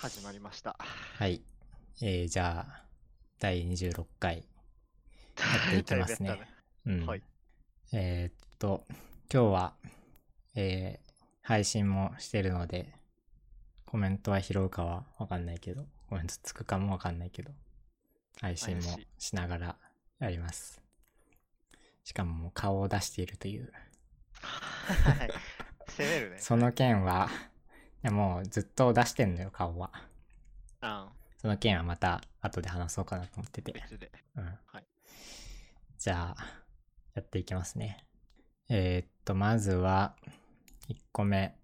始まりました。はい。えー、じゃあ、第26回 やっていきますね。うん。はい。えーっと、今日は、えー、配信もしてるので、コメントは拾うかはわかんないけど、コメントつくかもわかんないけど、配信も怪しながらやります。しかももう顔を出しているという。はい。攻めるね。その件は、いやもうずっと出してんのよ、顔は。あその件はまた後で話そうかなと思ってて。別で。うん。はいじゃあ、やっていきますね。えーっと、まずは、1個目。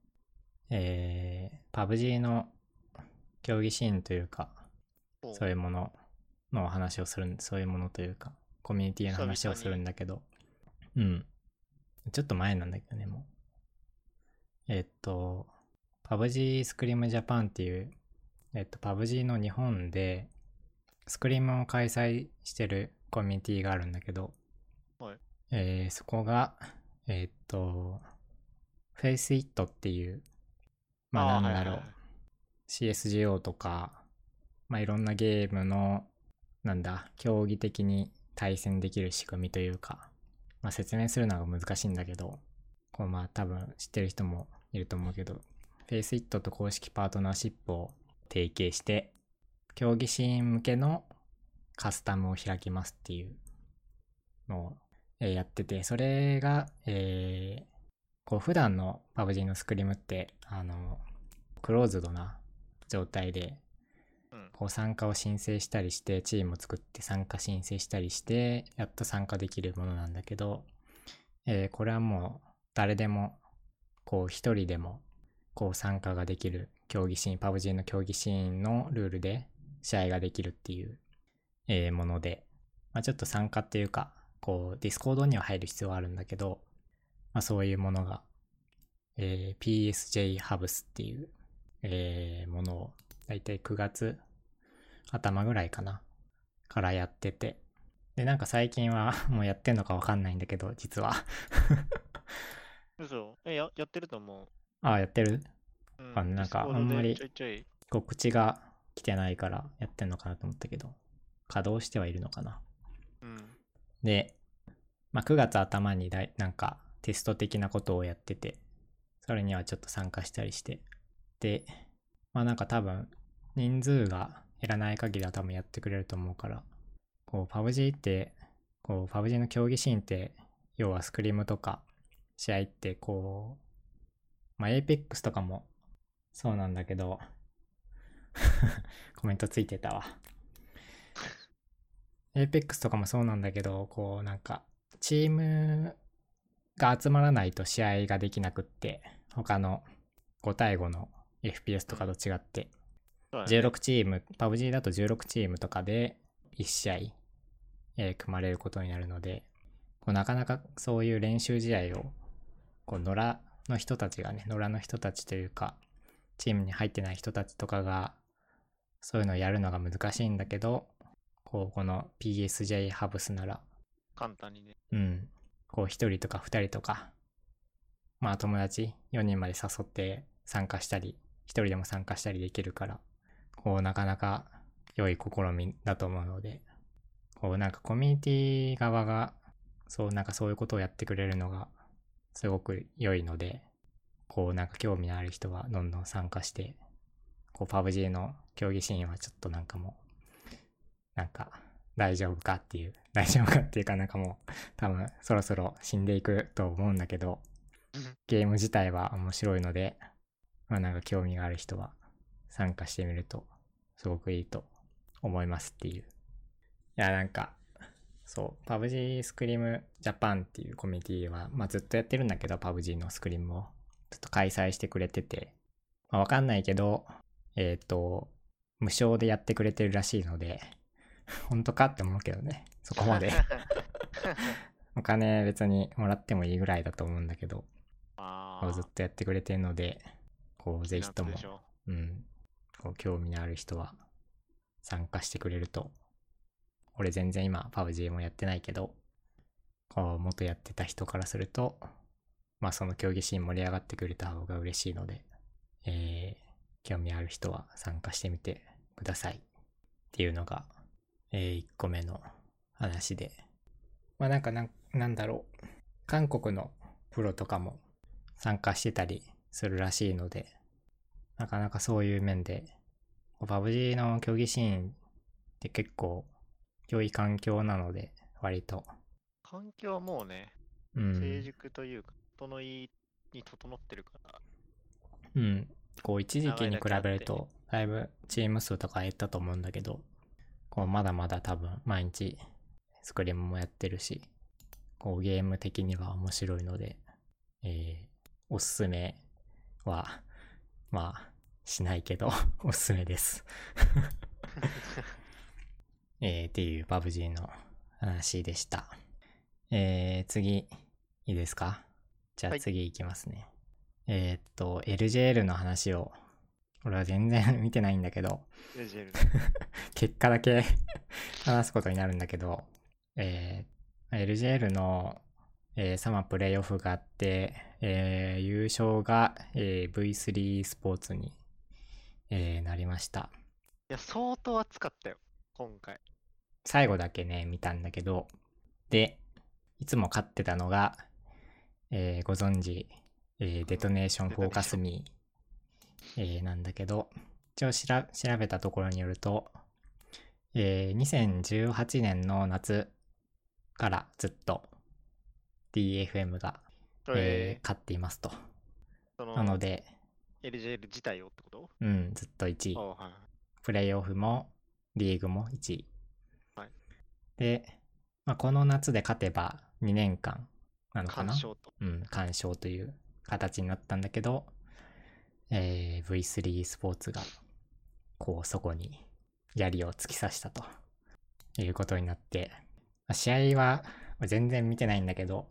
えー、PUBG の競技シーンというか、おそういうもののお話をするん、そういうものというか、コミュニティの話をするんだけど、うん。ちょっと前なんだけどね、もう。えーっと、PUBG スクリームジャパンっていう、えーっと、PUBG の日本で、スクリームを開催してるコミュニティがあるんだけど、はい。えーそこが、えーっと、Face It っていう、まあなんだろう、はいはいはい。CSGO とか、まあいろんなゲームの、なんだ、競技的に対戦できる仕組みというか、まあ説明するのが難しいんだけど、こうまあ多分知ってる人もいると思うけど、Face It と公式パートナーシップを提携して、競技シーン向けのカスタムを開きますっていうのを、えーやってて、それが、えーこう普段の PUBG のスクリームって、あの、クローズドな状態で、うん。こう参加を申請したりして、チームを作って参加申請したりして、やっと参加できるものなんだけど、えーこれはもう誰でも、こう一人でも、こう参加ができる競技シーン、PUBG の競技シーンのルールで試合ができるっていう、えもので、まあ、ちょっと参加っていうか、こう、ディスコードには入る必要はあるんだけど、まあそういうものが、えー PSJ Hubs っていう、えーものを、だいたい9月頭ぐらいかな、からやってて。で、なんか最近は もうやってんのかわかんないんだけど、実は。嘘え、や、やってると思う。ああ、やってる？うんあなんかあんまり。告知が来てないからやってんのかなと思ったけど、稼働してはいるのかな。うん。で、まあ、9月頭にだいなんかテスト的なことをやってて、それにはちょっと参加したりして、で、まあなんか多分人数が減らない限りは多分やってくれると思うから、こう PUBG って、こう PUBG の競技シーンって、要はスクリームとか試合ってこう、まあ Apex とかもそうなんだけど、コメントついてたわ。Apex とかもそうなんだけど、こうなんか、チームが集まらないと試合ができなくって、他の5対5の FPS とかと違って、そうだね16チーム、PUBG だと16チームとかで1試合、えー組まれることになるので、こうなかなかそういう練習試合を、こう野良の人たちがね、野良の人たちというか、チームに入ってない人たちとかが、そういうのをやるのが難しいんだけど、こう、この PSJ ハブスなら、簡単にね。うん、こう一人とか二人とか、まあ友達4人まで誘って参加したり、一人でも参加したりできるから、こうなかなか良い試みだと思うので、こうなんかコミュニティ側が、そうなんかそういうことをやってくれるのがすごく良いので、こうなんか興味のある人はどんどん参加して、こう PUBG の競技シーンはちょっとなんかもう、なんか大丈夫かっていう、大丈夫かっていうかなんかもう多分そろそろ死んでいくと思うんだけど、ゲーム自体は面白いので、まあなんか興味がある人は参加してみるとすごくいいと思いますっていう。いやなんか、そう、PUBG スクリームジャパンっていうコミュニティは、まあずっとやってるんだけど、PUBG のスクリームを。ずっと開催してくれてて、まあわかんないけど、えっ、と、無償でやってくれてるらしいので、本当かって思うけどね、そこまで。お金別にもらってもいいぐらいだと思うんだけど、ずっとやってくれてるので、こうぜひともうん、こう興味のある人は参加してくれると、俺全然今 PUBG もやってないけど、こう元やってた人からすると、まあその競技シーン盛り上がってくれた方が嬉しいので、えー興味ある人は参加してみてくださいっていうのが、え1個目の話で。まあなんかなんなんだろう。韓国のプロとかも参加してたりするらしいので、なかなかそういう面で、パブ g の競技シーンって結構良い環境なので、割と。環境はもうね、うん。成熟というか、整いに整ってるから、うん。こう一時期に比べると、だいぶチーム数とか減ったと思うんだけど、こうまだまだ多分毎日スクリームもやってるし、こうゲーム的には面白いので、えー、おすすめは、まあ、しないけど、おすすめです。えー、っていう PUBG の話でした。えー、次、いいですか？じゃあはい次いきますね。えーっと、LJL の話を、俺は全然見てないんだけど、結果だけ 話すことになるんだけど、えー LJL の、えーサマープレイオフがあって、えー優勝が、えー V3 スポーツに、えーなりました。いや、相当熱かったよ、今回。最後だけね、見たんだけど、で、いつも勝ってたのが、えーご存知、えーデトネーションフォーカスミー、えーなんだけど、一応調べたところによると、えー2018年の夏からずっと DFM が、そえれー、勝っていますと。そのなので、LJL 自体をってこと？うん、ずっと1位。プレイオフもリーグも1位。はいで、まあ、この夏で勝てば2年間なのかな？うん、干渉という形になったんだけど、えー V3 スポーツが、こう、そこに槍を突き刺したということになって、まあ試合は全然見てないんだけど、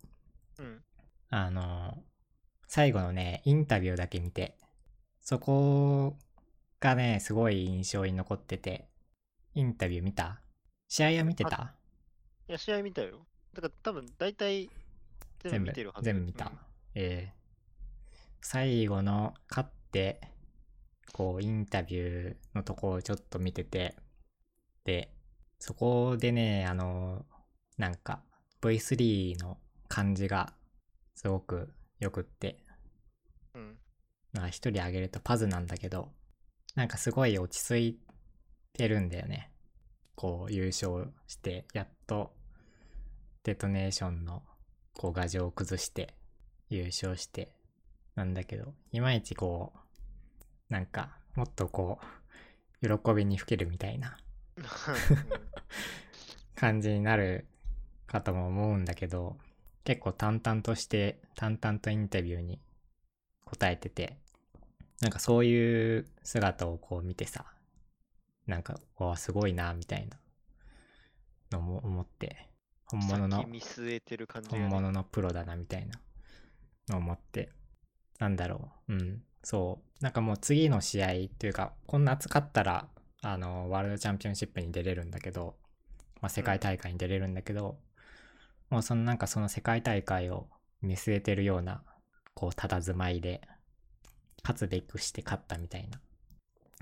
うん。あの、最後のね、インタビューだけ見て、そこがね、すごい印象に残ってて、インタビュー見た？試合は見てた？いや、試合見たよ。だから多分、大体、全部見てるはず。全部見た。うんえー最後の勝って、こう、インタビューのとこをちょっと見てて、で、そこでね、あの、なんか、V3 の感じがすごく良くって、うん。なんか一人挙げるとパズなんだけど、なんかすごい落ち着いてるんだよね。こう優勝して、やっとデトネーションのこう牙城を崩して優勝して、なんだけど、いまいちこう、なんかもっとこう、喜びにふけるみたいな。感じになるかとも思うんだけど、結構淡々として、淡々とインタビューに答えてて、なんかそういう姿をこう見てさ、なんか、わあ、すごいな、みたいな。のも思って、本物の先、見据えてる感じが、本ね。物のプロだな、みたいなのを思って、なんだろう、うん、そう。なんかもう次の試合というか、こんな暑かったら、あの、ワールドチャンピオンシップに出れるんだけど、まあ、世界大会に出れるんだけど、もうそのなんかその世界大会を見据えてるような、こう、佇まいで、勝つべくして勝ったみたいな、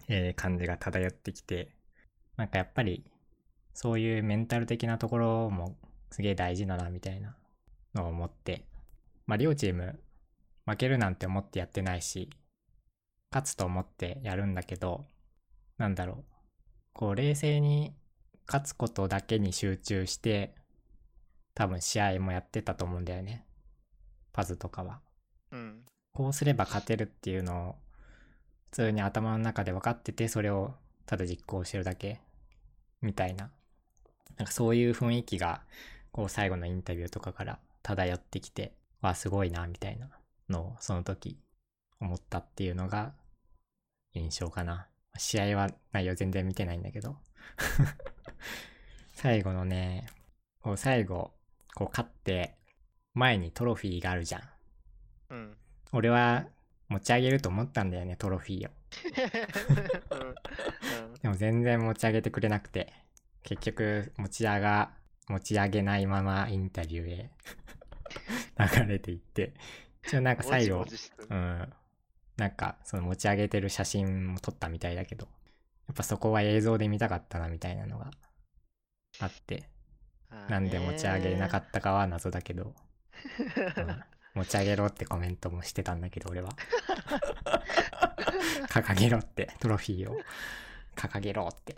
えー感じが漂ってきて、なんかやっぱり、そういうメンタル的なところもすげえ大事だな、みたいなのを思って、まあ両チーム負けるなんて思ってやってないし、勝つと思ってやるんだけど、なんだろう。こう冷静に勝つことだけに集中して、多分試合もやってたと思うんだよね。パズとかは。うん。こうすれば勝てるっていうのを普通に頭の中で分かっててそれをただ実行してるだけみたいな。なんかそういう雰囲気がこう最後のインタビューとかから漂ってきてわすごいなみたいなのをその時思ったっていうのが印象かな。試合は内容全然見てないんだけど。最後のねこう最後こう勝って前にトロフィーがあるじゃん。うん。俺は持ち上げると思ったんだよね、トロフィーを。でも全然持ち上げてくれなくて、結局持ち上が、持ち上げないままインタビューへ。流れていって、一応なんか最後うん、なんかその持ち上げてる写真も撮ったみたいだけど、やっぱそこは映像で見たかったなみたいなのがあって、なんで持ち上げれなかっったかは謎だけど、うん持ち上げろってコメントもしてたんだけど俺は。掲げろってトロフィーを掲げろって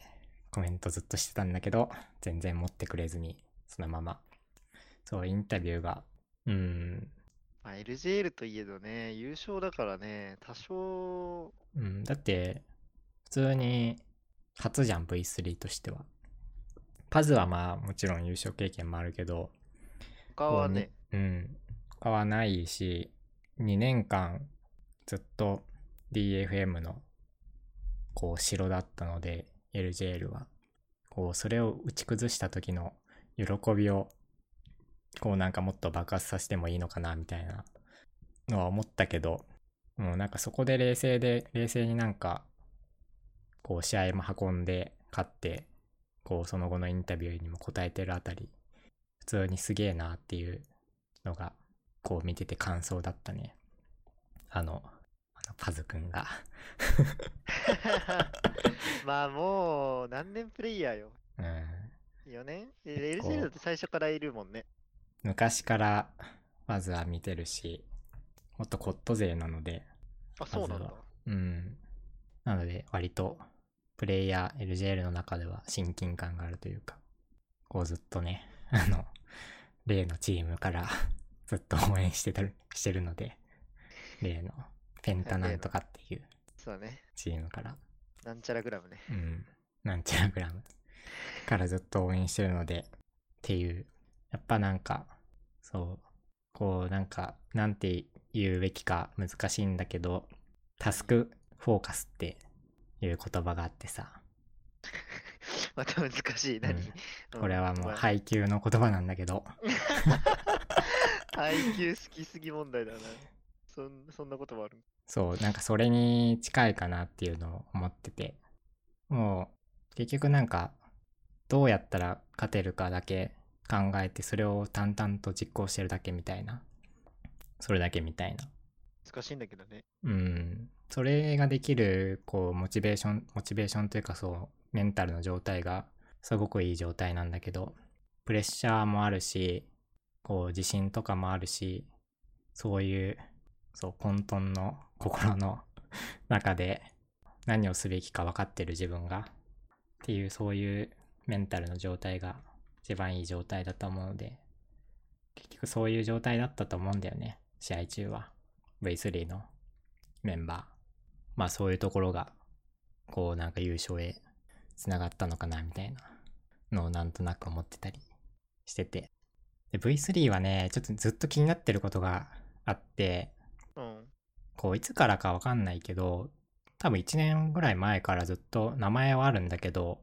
コメントずっとしてたんだけど全然持ってくれずにそのまま。そうインタビューがうん。まあ、LJL といえどね、優勝だからね、多少、うんだって普通に初じゃん V3 としては。パズはまあもちろん優勝経験もあるけど他はね、うん。他はないし、2年間ずっと DFM のこう城だったので、LJL は。こう、それを打ち崩した時の喜びを、こうなんかもっと爆発させてもいいのかな、みたいなのは思ったけど、もうなんかそこで冷静で、冷静になんか、こう試合も運んで勝って、こうその後のインタビューにも答えてるあたり、普通にすげえなっていうのが、こう見てて感想だったね。あの、あのパズくんが。まあもう、何年プレイヤーよ。うん。4年？えこう ?LJL だって最初からいるもんね。昔からまずは見てるし、もっとコット勢なので、あ、そうなんだうん。なので、割と、プレイヤー LJL の中では親近感があるというか、こうずっとね、あの、例のチームからずっと応援してたる、してるので、例のペンタなんとかっていうそうだね。チームから、なんちゃらグラムね。うん、なんちゃらグラムからずっと応援してるので、っていう、やっぱなんか、そう、こうなんか、なんて言うべきか難しいんだけど、タスクフォーカスっていう言葉があってさ、また難しい。何、うん。これはもうはい。配給の言葉なんだけど、配給好きすぎ問題だな。そんそんなこともある。そう、なんかそれに近いかなっていうのを思ってて、もう結局なんかどうやったら勝てるかだけ考えてそれを淡々と実行してるだけみたいな、それだけみたいな。難しいんだけどね。うん、それができるこうモチベーション、モチベーションというかそうメンタルの状態がすごくいい状態なんだけど、プレッシャーもあるし、こう自信とかもあるし、そういう、そう混沌の心の 中で何をすべきか分かってる自分がっていうそういうメンタルの状態が一番いい状態だと思うので、結局そういう状態だったと思うんだよね、試合中は。V3 のメンバー。まあそういうところが、こうなんか優勝へつながったのかなみたいなのをなんとなく思ってたりしてて。で、V3 はね、ちょっとずっと気になってることがあって、うん。こういつからかわかんないけど、多分1年ぐらい前からずっと名前はあるんだけど、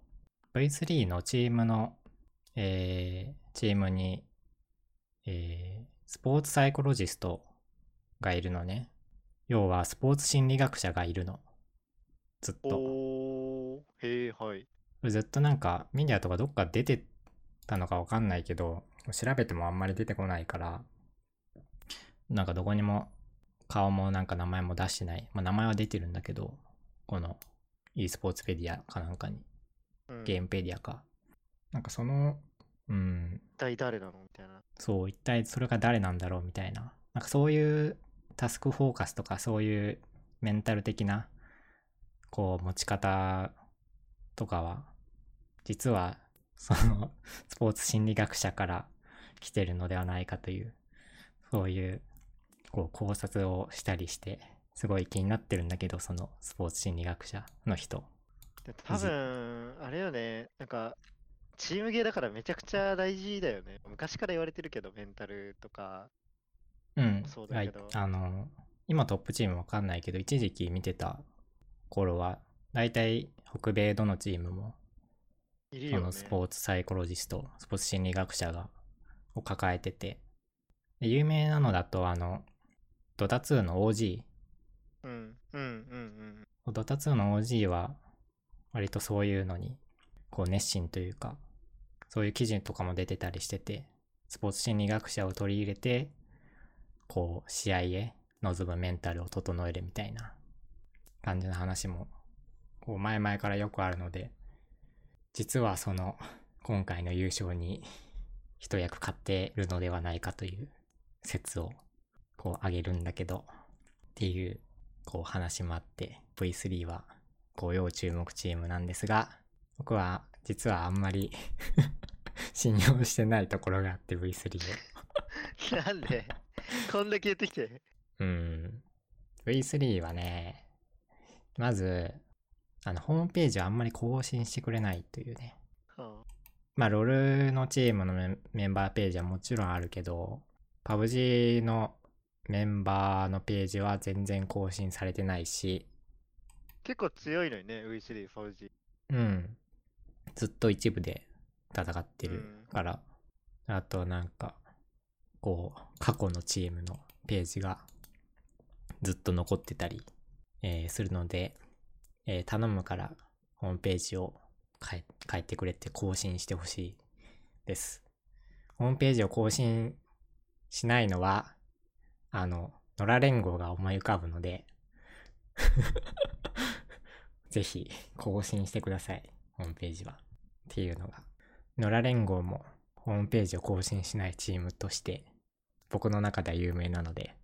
V3 のチームの、えー、チームに、えー、スポーツサイコロジストがいるのね。要はスポーツ心理学者がいるの。ずっと。へえ、はい。ずっとなんかメディアとかどっか出てたのかわかんないけど、調べてもあんまり出てこないから、なんかどこにも顔もなんか名前も出してない。まあ名前は出てるんだけど、この e スポーツペディアかなんかに、うん、ゲームペディアか。なんかその、うん、一体誰なの？みたいな。そう、一体それが誰なんだろう？みたいな。なんかそういうタスクフォーカスとかそういうメンタル的な、こう持ち方とかは、実はそのスポーツ心理学者から来てるのではないかという、そういうこう考察をしたりして、すごい気になってるんだけど、そのスポーツ心理学者の人。で多分、あれよね、なんか、チームゲーだからめちゃくちゃ大事だよね。昔から言われてるけど、メンタルとか。うん。そうだけどはいあの、今トップチームわかんないけど、一時期見てた頃は、だいたい北米どのチームも、そいるよね。のスポーツサイコロジスト、スポーツ心理学者が、を抱えてて、で有名なのだと、あの、ドタ2の OG、うん、うん、うん、うん。ドタ2の OG は、割とそういうのに、こう熱心というか、そういう記事とかも出てたりしてて、スポーツ心理学者を取り入れて、こう、試合へ臨むメンタルを整えるみたいな感じの話も、こう前々からよくあるので、実はその、今回の優勝に一役買ってるのではないかという説を、こう挙げるんだけど、っていう、こう話もあって、V3 は、こう要注目チームなんですが、僕は実はあんまり 信用してないところがあって V3 を。なんで？こんだけ言ってきて？うん。V3 はね、まず、あの、ホームページをあんまり更新してくれないというね。はまあ、ロールのチームのメンバーページはもちろんあるけど、PUBG のメンバーのページは全然更新されてないし、あ結構強いのにね、V3、4G。うん。ずっと一部で戦ってるうんから、あとなんか、こう、過去のチームのページがずっと残ってたり、えーするので、えー頼むからホームページを変え変えてくれて更新してほしいです。ホームページを更新しないのは、あの、野良連合が思い浮かぶので、ぜひ更新してください。ホームページは。っていうのが。野良連合もホームページを更新しないチームとして、僕の中では有名なので、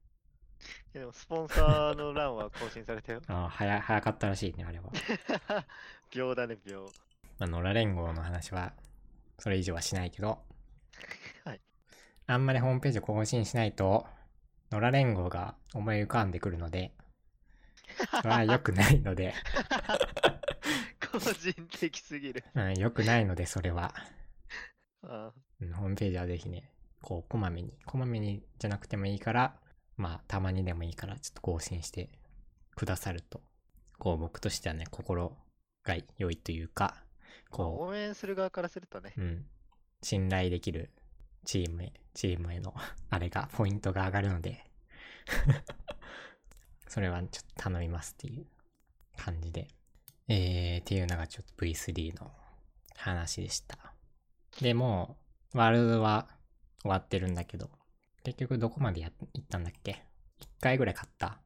いやでもスポンサーの欄は更新されたよ。あー早早かったらしいね、あれは。秒だね、秒。まあ、野良連合の話は、それ以上はしないけど、はい。あんまりホームページを更新しないと、野良連合が思い浮かんでくるので、それは良くないので、個人的すぎる。うん、良くないので、それは。あうんホームページはぜひね、こう、こまめに、こまめにじゃなくてもいいから、まあ、たまにでもいいから、ちょっと更新してくださると、こう、僕としてはね、心が良いというか、まあこ応援する側からするとねう、。うん、信頼できるチームへ、チームへの、あれが、ポイントが上がるので、それはちょっと頼みますっていう感じで、えー、っていうのがちょっと V3 の話でした。でもう、ワールドは終わってるんだけど、結局どこまでやっ行ったんだっけ ?1 回ぐらい勝った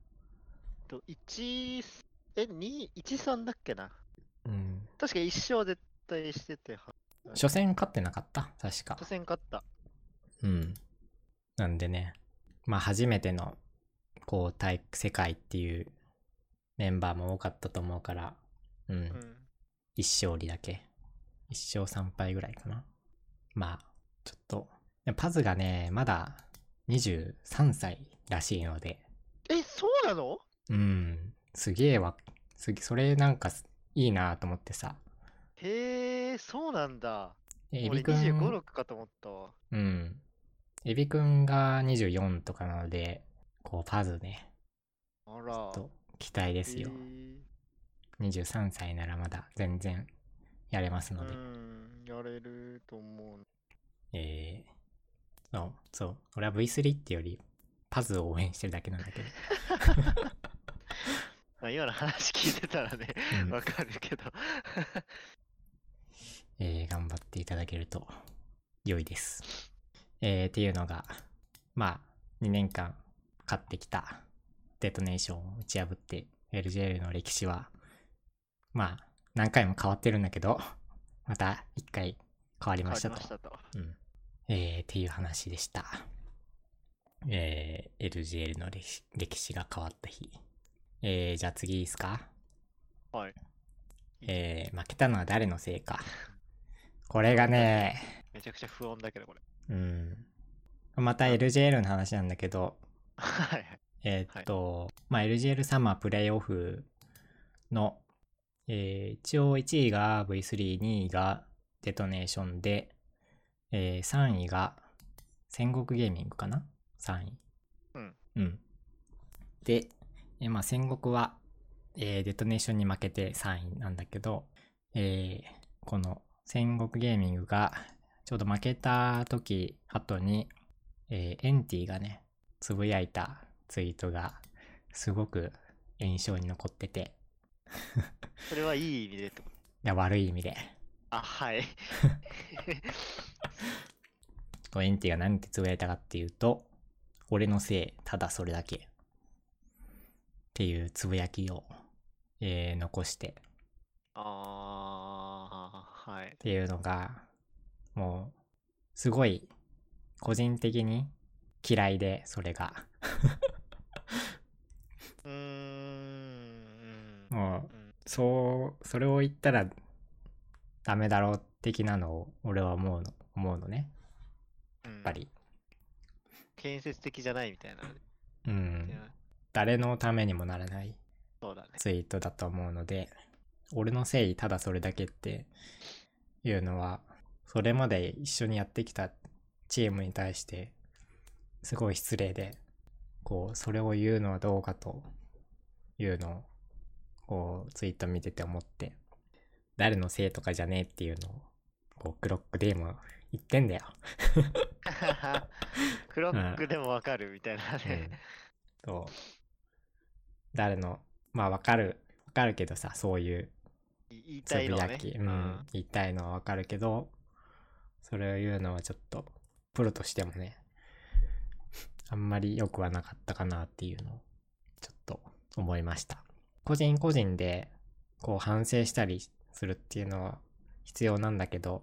と1、え、2、1、3だっけな？うん。確か1勝絶対してて、は初戦勝ってなかった？確か初。戦勝った。うん。なんでね、まあ初めての、こう、体世界っていうメンバーも多かったと思うから、うん。うん。一勝利だけ。一勝三敗ぐらいかな。まあ、ちょっと、パズがね、まだ23歳らしいので、え、そうなの？うん、すげえわ、すげそれなんかすいいなと思ってさ。へえ、そうなんだ。エビくん、25、6かと思ったわ。うん。エビくんが24とかなので、こう、パズね、あら。と期待ですよ。へー23歳ならまだ全然やれますので。うん、やれると思う。えー、そう、そう。俺は V3 ってより、パズを応援してるだけなんだけど。まあ、今の話聞いてたらね、うんわかるけど。えー頑張っていただけると良いです。えーっていうのが、まあ、2年間勝ってきたデトネーションを打ち破って LJL の歴史は、まあ、何回も変わってるんだけど、また1回変わりましたと。たと。うん。えーっていう話でした。えー LGL の歴史が変わった日。えーじゃあ次いいですか？はい。えー負けたのは誰のせいか？これがね、めちゃくちゃ不穏だけど、これ。うん。また LGL の話なんだけど、はいはい。えーっと、まあ、LGL サマープレイオフの、えー一応1位が V3、2位がデトネーションで、えー3位が戦国ゲーミングかな ?3 位。うん。うん。で、えーまあ、戦国は、えーデトネーションに負けて3位なんだけど、えーこの戦国ゲーミングがちょうど負けた時後に、えーエンティがね、つぶやいたツイートがすごく印象に残ってて、それはいい意味でってこと？いや悪い意味で、あ、はい。こうエンティが何てつぶやいたかっていうと、俺のせい、ただそれだけ。っていうつぶやきをえー残してっああ、はい。ていうのが、もう、すごい、個人的に嫌いで、それが。うーん。もう、うんそう、それを言ったらダメだろう的なのを俺は思うの、思うのね、やっぱ。り。建設的じゃないみたいな。うん誰のためにもならない。ツイートだと思うので、俺の誠意ただそれだけっていうのは、それまで一緒にやってきたチームに対して、すごい失礼で、こう、それを言うのはどうかというのを、こう、ツイート見てて思って、誰のせいとかじゃねえっていうのを、こう、クロックでも言ってんだよ。クロックでもわかるみたいなね。そう。誰の、まあわかる、わかるけどさ、そういうい言いつたいのはね。うん、言いたいのはわかるけど、それを言うのはちょっと、プロとしてもね、あんまり良くはなかったかなっていうのを、ちょっと思いました。個人個人で、こう反省したりするっていうのは必要なんだけど、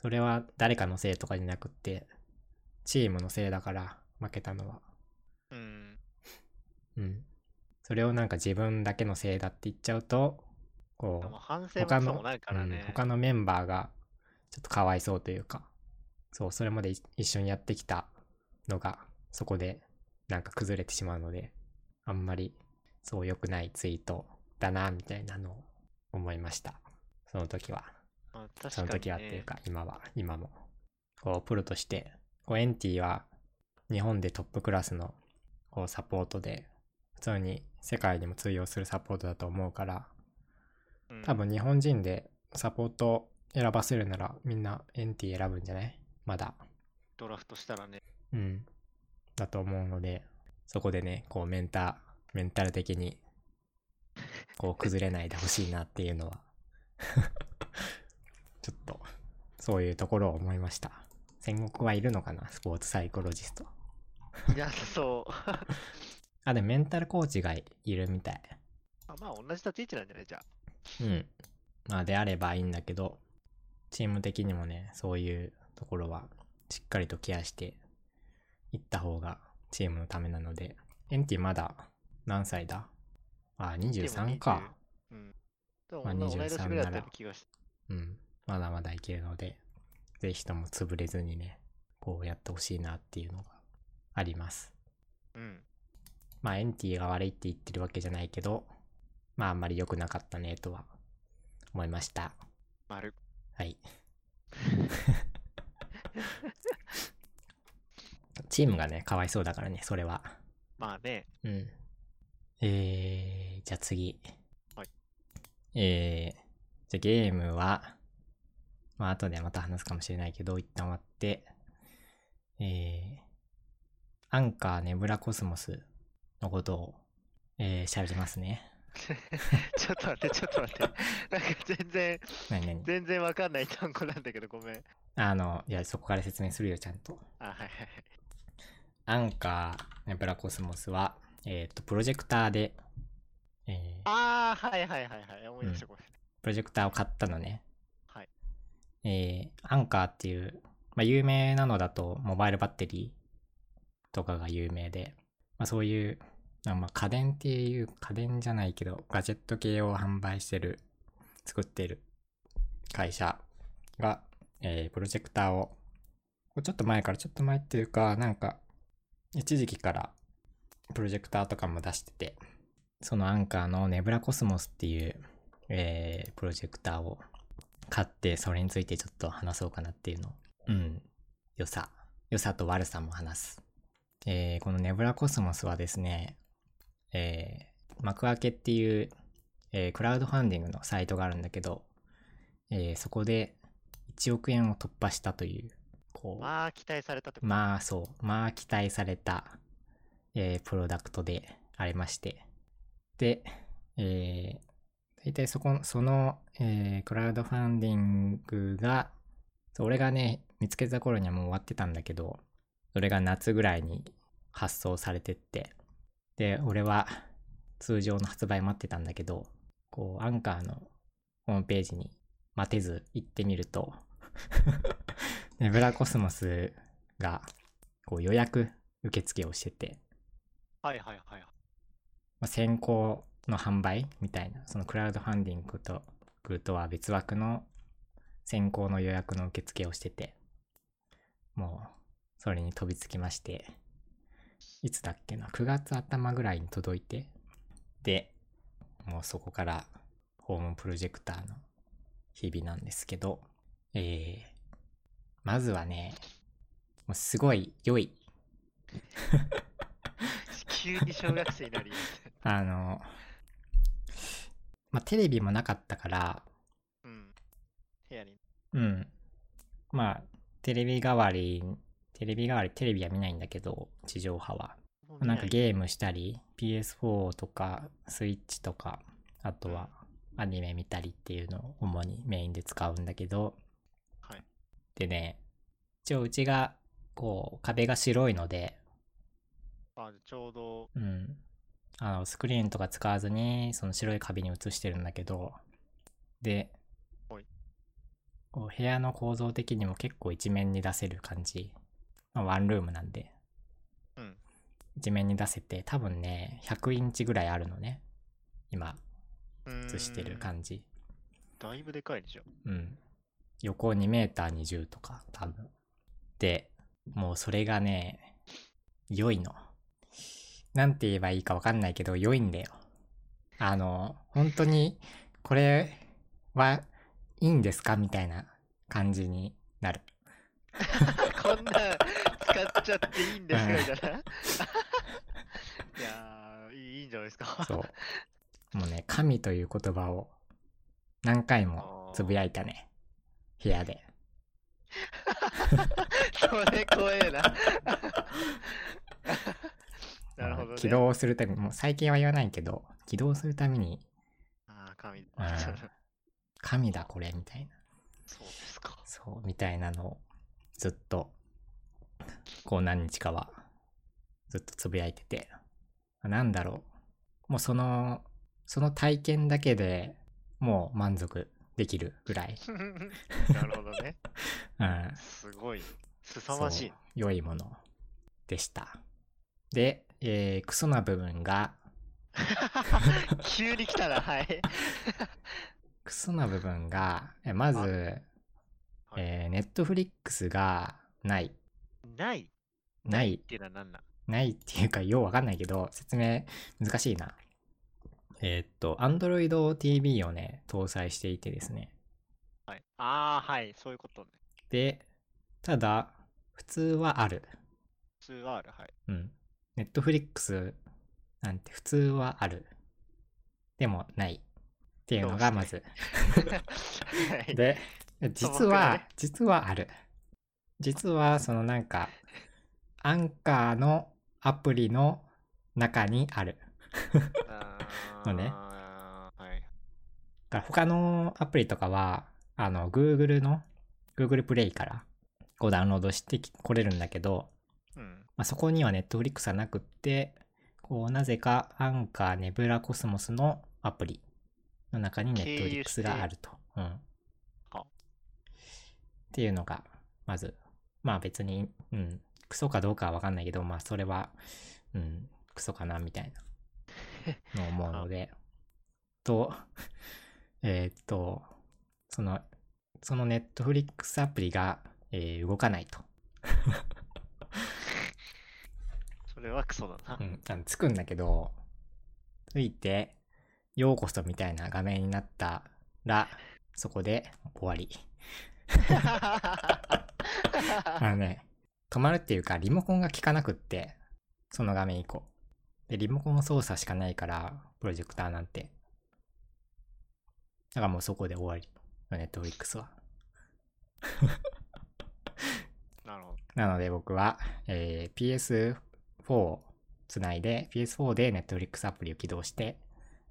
それは誰かのせいとかじゃなくって、チームのせいだから、負けたのは。うん。うん。それをなんか自分だけのせいだって言っちゃうと、こう他のね。うん。他のメンバーがちょっとかわいそうというかそうそれまでい一緒にやってきたのがそこでなんか崩れてしまうのであんまりそう良くないツイートだなみたいなのを思いました。その時は。ね、その時はっていうか今は今も。こうプロとしてこうエンティは日本でトップクラスのこうサポートで普通に世界にも通用するサポートだと思うからうん多分日本人でサポート選ばせるならみんなエンティ選ぶんじゃない？まだ。ドラフトしたらね。うん。だと思うので、そこでね、こうメンタ、メンタル的に、こう崩れないでほしいなっていうのは、ちょっと、そういうところを思いました。戦国はいるのかな？スポーツサイコロジスト。いや、そう。あ、でもメンタルコーチがいるみたい。あまあ、同じ立ち位置なんじゃない？じゃあ。うん。まあであればいいんだけど、チーム的にもね、そういうところはしっかりとケアしていった方がチームのためなので、エンティまだ何歳だ？あ、23か。でも20。うん。まあ同い年23ぐらいだったような気がしうん。まだまだいけるので、ぜひとも潰れずにね、こうやってほしいなっていうのがあります。うん。まあエンティが悪いって言ってるわけじゃないけど、まああんまり良くなかったねとは思いました。丸。はい。チームがね、かわいそうだからね、それは。まあね。うん。えー、じゃあ次。はい。えー、じゃあゲームは、まあ後でまた話すかもしれないけど、一旦終わって、えー、アンカーネブラコスモスのことを、えー、喋りますね。ちょっと待って、ちょっと待って。なんか全然、何何？全然わかんない単語なんだけど、ごめん。あの、いや、そこから説明するよ、ちゃんと。あ、はいはいはい。アンカー、ネブラコスモスは、えっ、と、プロジェクターで、えーああ、はいはいはいはい。思い出した、ごめん。プロジェクターを買ったのね。はい。えーアンカーっていう、まあ、有名なのだと、モバイルバッテリーとかが有名で、まあ、そういう、あまあ、家電っていう、家電じゃないけど、ガジェット系を販売してる、作ってる会社が、えープロジェクターを、ちょっと前から、ちょっと前っていうか、なんか、一時期から、プロジェクターとかも出してて、そのアンカーのネブラコスモスっていう、えープロジェクターを買って、それについてちょっと話そうかなっていうの。うん。良さ。良さと悪さも話す。えーこのネブラコスモスはですね、えー幕開けっていう、えークラウドファンディングのサイトがあるんだけど、えーそこで1億円を突破したという、こう、まあ、期待されたってこと？まあそう、まあ期待された、えープロダクトでありまして。で、えー、大体そこ、その、えークラウドファンディングが、俺がね、見つけた頃にはもう終わってたんだけど、それが夏ぐらいに発送されてって、で、俺は通常の発売待ってたんだけど、こう、アンカーのホームページに待てず行ってみると、ネ ブラコスモスがこう予約受付をしてて、はいはいはい。まあ、先行の販売みたいな、そのクラウドファンディングとグとは別枠の先行の予約の受付をしてて、もうそれに飛びつきまして、いつだっけな、9月頭ぐらいに届いて、で、もうそこからホームプロジェクターの日々なんですけど、えー、まずはね、もうすごい良い 急に小学生になり あの、まあ、テレビもなかったから、うん。部屋に。うん。まあ、テレビ代わり、テレビ代わり、テレビは見ないんだけど、地上波は。なんかゲームしたり、PS4 とか、スイッチとか、あとはアニメ見たりっていうのを主にメインで使うんだけど、はい。でね、一応うちが、こう、壁が白いので、あ、ちょうど、うん。あの、スクリーンとか使わずに、その白い壁に映してるんだけど、ではい、こう部屋の構造的にも結構一面に出せる感じ。まあ、ワンルームなんで、うん。一面に出せて、多分ね、100インチぐらいあるのね。今、映してるじ。感じ。だいぶでかいでしょ。うん。横2メーター20とか、多分。で、もうそれがね、良いの。なんて言えばいいかわかんないけど、良いんだよ。あの、本当に、これはいいんですか？みたいな感じになる。こんなん使っちゃっていいんですか みたいな。いやー、いいんじゃないですか。そう。もうね、神という言葉を何回もつぶやいたね。部屋で。それ怖えな。なるほど、ね。起動するために、もう最近は言わないけど、起動するために、ああ、神。うん神だこれ、みたいな。そうですか。そう、みたいなのをずっと、こう何日かは、ずっとつぶやいてて、なんだろう。もうその、その体験だけでもう満足できるぐらい、なるほどね。うん、すごい。凄まじい。良いものでした。で、えー、クソな部分が、急に来たな、はい。クソな部分が、えまず、はいえー、ネットフリックスがない。ないないっていうのは何なん？ないっていうか、ようわかんないけど、説明難しいな。えーっと、Android TV をね、搭載していてですね。はい。ああ、はい。そういうことね。で、ただ、普通はある。普通はある。はい。うん。Netflix なんて普通はある。でもない。っていうのがまず。はいで、実は、実はある。実は、そのなんか、アンカーのアプリの中にある。あ のねーはい。だから他のアプリとかは、あの、Google の、Google プレイから、こうダウンロードしてき来れるんだけど、うん。まあ、そこには Netflix はなくって、こう、なぜかアンカーネブラコスモスのアプリの中に Netflix があると。うん。はっていうのが、まず、まあ別に、うん、クソかどうかはわかんないけど、まあそれは、うん、クソかな、みたいなのを思うので、と、えーっと、その、その Netflix アプリが、えー動かないと。それはクソだなう。ん、あのつくんだけど、ついて、ようこそみたいな画面になったら、そこで終わり。あのね、止まるっていうか、リモコンが効かなくって、その画面以降。で、リモコン操作しかないから、プロジェクターなんて。だからもうそこで終わり。ネットフリックスは。なるほど。なので僕は、えー PS4 をつないで、PS4 で Netflix アプリを起動して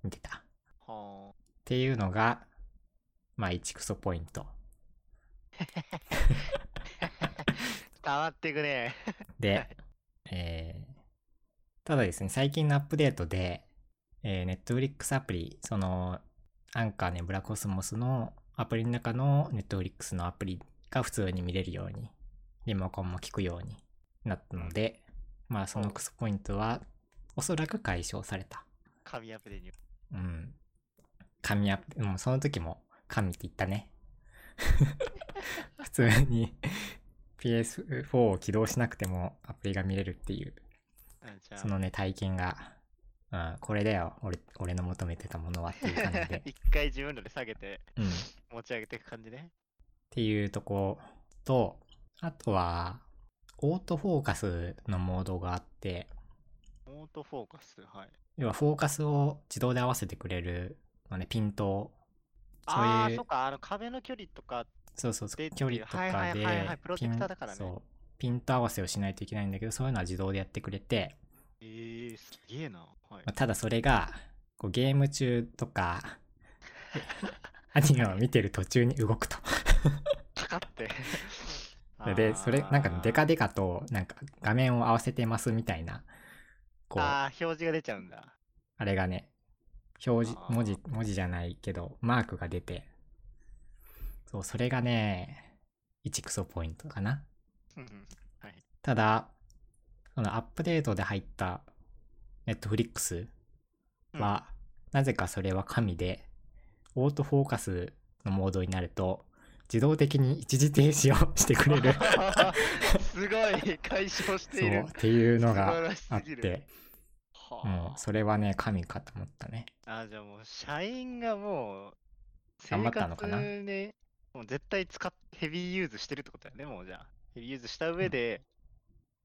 見てた。っはていうのが、まあ1クソポイント。あ。溜まってくね。で、えーただですね、最近のアップデートで、えー、Netflix アプリ、その、アンカーネブラコスモスのアプリの中の Netflix のアプリが普通に見れるように、リモコンも効くようになったので、まあそのクソポイントはおそらく解消された。神アップデに。うん。神アプもうその時も神って言ったね。普通に PS4 を起動しなくてもアプリが見れるっていう、そのね、体験が、うん、これだよ、俺、俺の求めてたものはっていう感じで。一回自分らで下げてうん。っ持ち上げていく感じね。ていうとこと、あとは、オートフォーカスのモードがあって、オートフォーカス、はい。要はフォーカスを自動で合わせてくれるのね、ピント、そうああ、いうそっか、あの壁の距離とか、そうそうそうで距離とはいはいかではいはいプロジェクターだからねピンそうピント合わせをしないといけないんだけどそういうのは自動でやってくれて、えー、すげえな。はいまあ、ただそれがこうゲーム中とか アニメを見てる途中に動くとかかって。でそれなんかデカでデカとなんか画面を合わせてますみたいなこうあああ、表示が出ちゃうんだ。れがね表示文字文字じゃないけどマークが出てそうそれがね1クソポイントかなうんはい。ただ、そのアップデートで入ったネットフリックスうんは、なぜかそれは神で、オートフォーカスのモードになると、自動的に一時停止をしてくれる。すごい、解消しそう、ているっ。ていうのがあって、はもうそれはね、神かと思ったね。ああ、じゃあもう、社員がもう、頑張ったのかなもう絶対使っ、ヘビーユーズしてるってことだよね、もうじゃあ。ヘビーユーズした上で、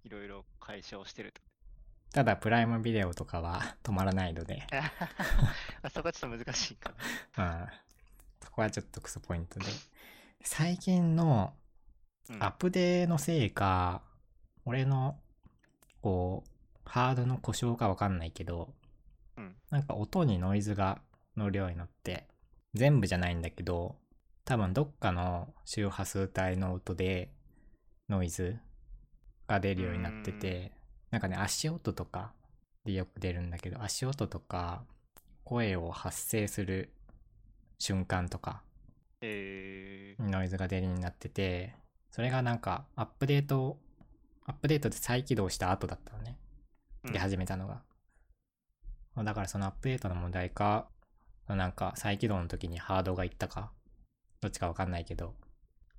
いろいろ解消してるってこただ、プライムビデオとかは止まらないので、と。あそこはちょっと難しいかうん、そこはちょっとクソポイントで。最近のアップデーのせいか、俺の、こう、ハードの故障かわかんないけど、うんなんか音にノイズが乗るようになって、全部じゃないんだけど、多分どっかの周波数帯の音でノイズが出るようになってて、なんかね、足音とかでよく出るんだけど、足音とか、声を発生する瞬間とか、えー、ノイズが出るようになってて、それがなんかアップデート、アップデートで再起動した後だったのね。うんで始めたのが。だからそのアップデートの問題か、なんか再起動の時にハードがいったか、どっちかわかんないけど、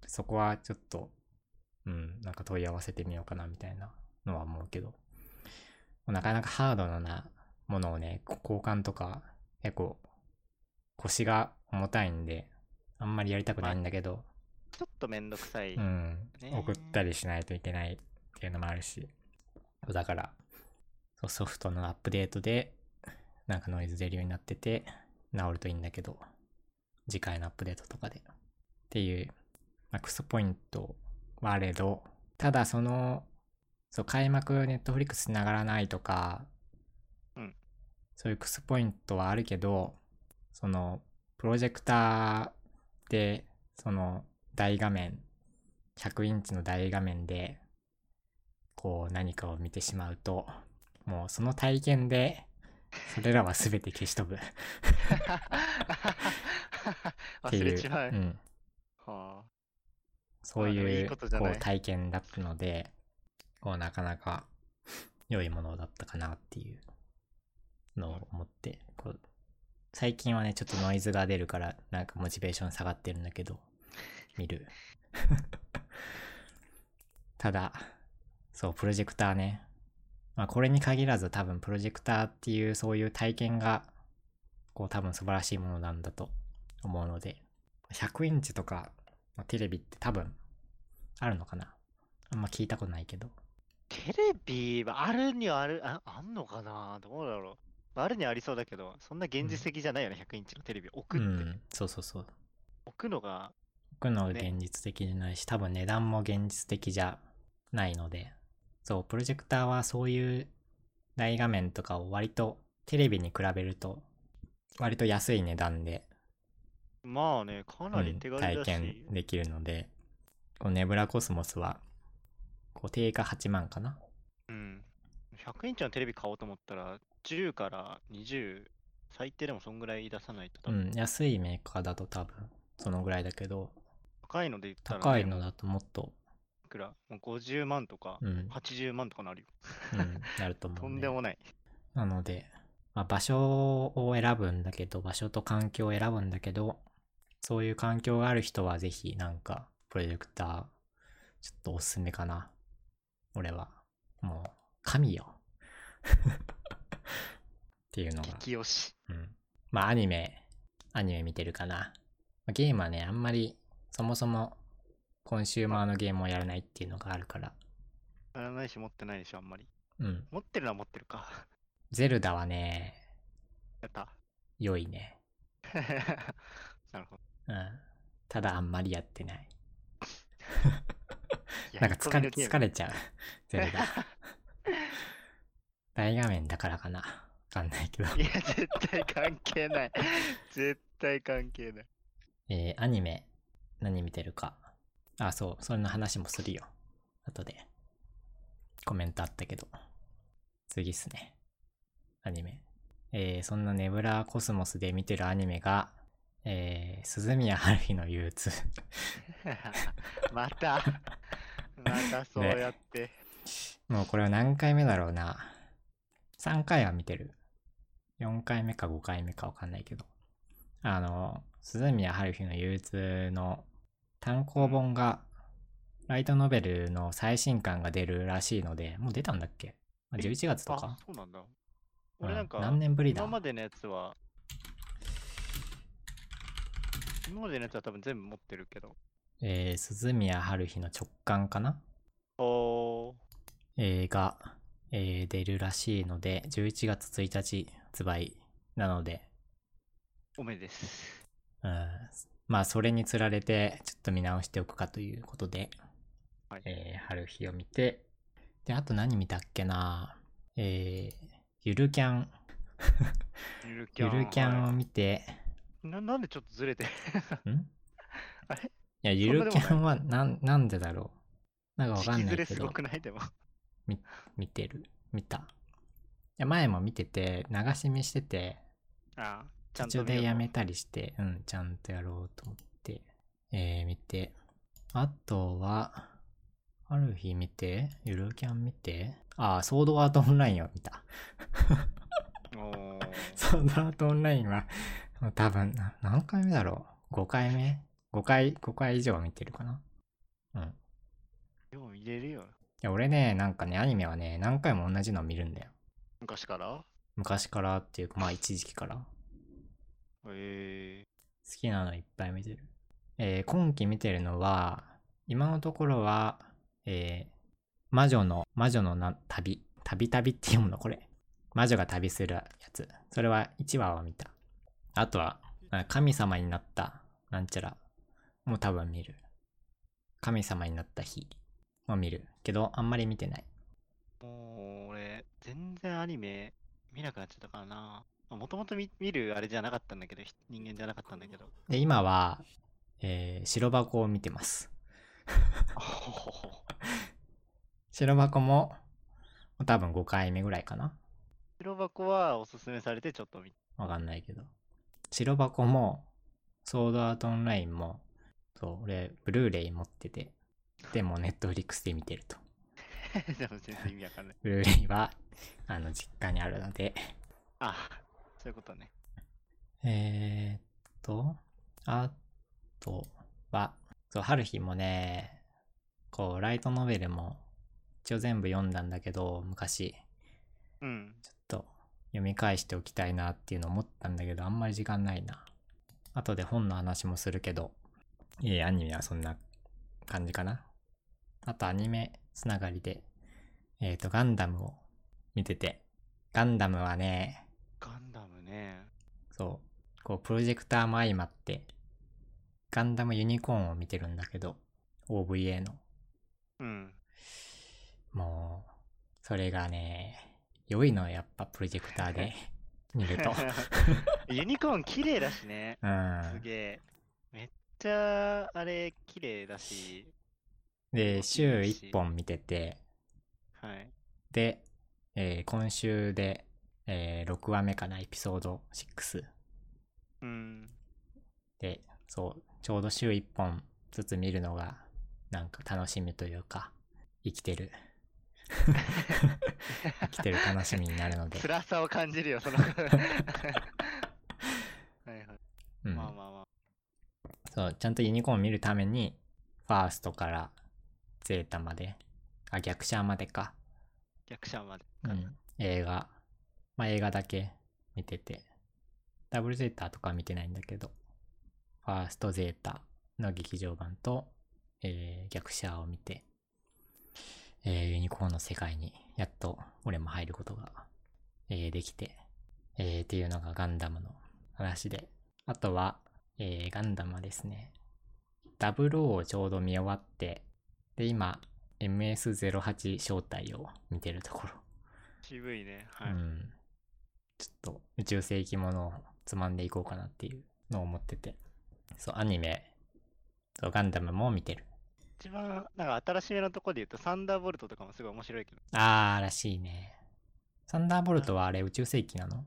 そこはちょっと、うん、なんか問い合わせてみようかなみたいなのは思うけど、なかなかハードなものをね、こ交換とか結構腰が重たいんで、あんまりやりたくないんだけど、ちょっとめんどくさい。うん、ね送ったりしないといけないっていうのもあるし、だから、ソフトのアップデートで、なんかノイズ出るようになってて、治るといいんだけど、次回のアップデートとかで。っていう、まあ、クソポイントはあれど、ただその、そう、開幕ネットフリックス繋がらないとか、うんそういうクソポイントはあるけど、その、プロジェクターで、その、大画面、100インチの大画面で、こう何かを見てしまうと、もうその体験で、それらは全て消し飛ぶっていう、忘れちまう。うん、はそういうこう体験だったので、こうなかなか良いものだったかなっていうのを思って、こう最近はね、ちょっとノイズが出るから、なんかモチベーション下がってるんだけど、見る。ただ、そう、プロジェクターね。まあこれに限らず多分プロジェクターっていうそういう体験が、こう多分素晴らしいものなんだと思うので、100インチとかまあテレビって多分あるのかなあんま聞いたことないけど。テレビはあるにはある、ああんのかな？どうだろう。あるにはありそうだけど、そんな現実的じゃないよね、100インチのテレビ置くうって。ん、そうそうそう。置くのが、置くのがね現実的じゃないし、多分値段も現実的じゃないので、そう、プロジェクターはそういう大画面とかを割とテレビに比べると割と安い値段で、まあね、かうなりん手軽だし、体験できるので、こうネブラコスモスは、こう定価8万かな？うん。100インチのテレビ買おうと思ったら、10から20最低でもそんぐらい出さないと多分、うん、安いメーカーだと多分そのぐらいだけど、高いので言ったら、ね、高いのだともっと、いくら？もう50万とかうん、80万とかなるよ。うん、なると思う、ね。とんでもない。なので、まあ、場所を選ぶんだけど、場所と環境を選ぶんだけど、そういう環境がある人はぜひなんか、プロジェクター、ちょっとおすすめかな。俺は。もう、神よ。っていうのが。激推し。うん。まあ、アニメ、アニメ見てるかな。まあゲームはね、あんまり、そもそも、コンシューマーのゲームをやらないっていうのがあるから。やらないし持ってないでしょ、あんまり。うん。持ってるのは持ってるか。ゼルダはね、やった。良いね。なるほど。うん。ただあんまりやってない。なんか疲れ、疲れちゃう。ゼルダ。大画面だからかな。わかんないけど。いや、絶対関係ない。絶対関係ない。えー、アニメ、何見てるか。あ、そう、そんな話もするよ。後で。コメントあったけど。次っすね。アニメ。えー、そんなネブラコスモスで見てるアニメが、えー、鈴宮春日の憂鬱。また、またそうやって。もうこれは何回目だろうな。3回は見てる。4回目か5回目かわかんないけど。あの、鈴宮春日の憂鬱の単行本が、ライトノベルの最新刊が出るらしいので、もう出たんだっけ？あ ?11 月とあか、そうなんだ。うん俺なんか、何年ぶりだ？今までのやつは、今までのやつは多分全部持ってるけど。えー、鈴宮春日の直感かな？おー、えーが、えー出るらしいので、11月1日発売なので、おめです。うんまあ、それにつられて、ちょっと見直しておくかということで、はい。えー春日を見て、で、あと何見たっけな？えー、ゆるキャン、ゆるキャン。ゆるキャンをはい。見て、ななんでちょっとずれて？るん？あれ？いや、ゆるキャンはなん、なんでだろう？なんかわかんないけど。れすご、くない？でも。見てる？見た？いや、前も見てて、流し見してて、ああ、ちゃ途中でやめたりして、うん、ちゃんとやろうと思って、えー、見て。あとは、ある日見て、ゆるキャン見て、あー、ソードアートオンラインを見た。ソードアートオンラインは、多分、な何回目だろう ?5 回目 ?5 回、5回以上は見てるかな？うん。いよう入れるよ。や、俺ね、なんかね、アニメはね、何回も同じの見るんだよ。昔から？昔からっていうか、まあ一時期から。え好きなのいっぱい見てる。えー今期見てるのは、今のところは、えー魔女の、魔女のな旅。旅旅って読むのこれ。魔女が旅するやつ。それは1話は見た。あとは、あ神様になった、なんちゃら。もう多分見る。神様になった日も見る。けど、あんまり見てない。ー、もう俺、全然アニメ見なくなっちゃったからな。もともと見見るあれじゃなかったんだけど、ひ人間じゃなかったんだけど。で、今は、えー白箱を見てます。白箱も、多分5回目ぐらいかな。白箱はおすすめされてちょっと見わかんないけど。白箱も、ソードアートオンラインも、そう、俺、ブルーレイ持ってて、でもネットフリックスで見てると。でも全然意味わかんない。ブルーレイは、あの、実家にあるので。あ、そういうことね。えー、っと、あとは、そう、春日もね、こう、ライトノベルも、一応全部読んだんだけど、昔、うん。ちょっと読み返しておきたいなっていうの思ったんだけど、あんまり時間ないな。後で本の話もするけど、いえ、アニメはそんな感じかな。あとアニメつながりで、えっ、と、ガンダムを見てて、ガンダムはね。そう、こう、プロジェクターも相まって、ガンダムユニコーンを見てるんだけど、OVA の。うん。もう、それがね、良いのやっぱプロジェクターで 見ると。ユニコーン綺麗だしね。うんす。げえ。めっちゃ、あれ、綺麗だし。で、週1本見てて、はい。で、えー今週で、えー6話目かな、エピソード6。うん。で、そう、ちょうど週1本ずつ見るのが、なんか楽しみというか、生きてる。生きてる楽しみになるので。辛さを感じるよ、その。はいはい。うんまあまあまあ。そう、ちゃんとユニコーン見るために、ファーストからゼータまで、あ、逆者までか。逆者まで。うん。映画。まあ映画だけ見てて。ダブルゼータとかは見てないんだけど、ファーストゼータの劇場版と、えー逆者を見て、えーユニコーンの世界にやっと俺も入ることが、えーできて、えーっていうのがガンダムの話で。あとは、えーガンダムはですね、ダブルをちょうど見終わって、で、今、MS08 正体を見てるところ。渋いね。はい。うん。ちょっと宇宙世紀ものをつまんでいこうかなっていうのを思ってて。そう、アニメ、そうガンダムも見てる。一番、なんか新しめのとこで言うと、サンダーボルトとかもすごい面白いけど、あー、らしいね。サンダーボルトはあれ宇宙世紀なの？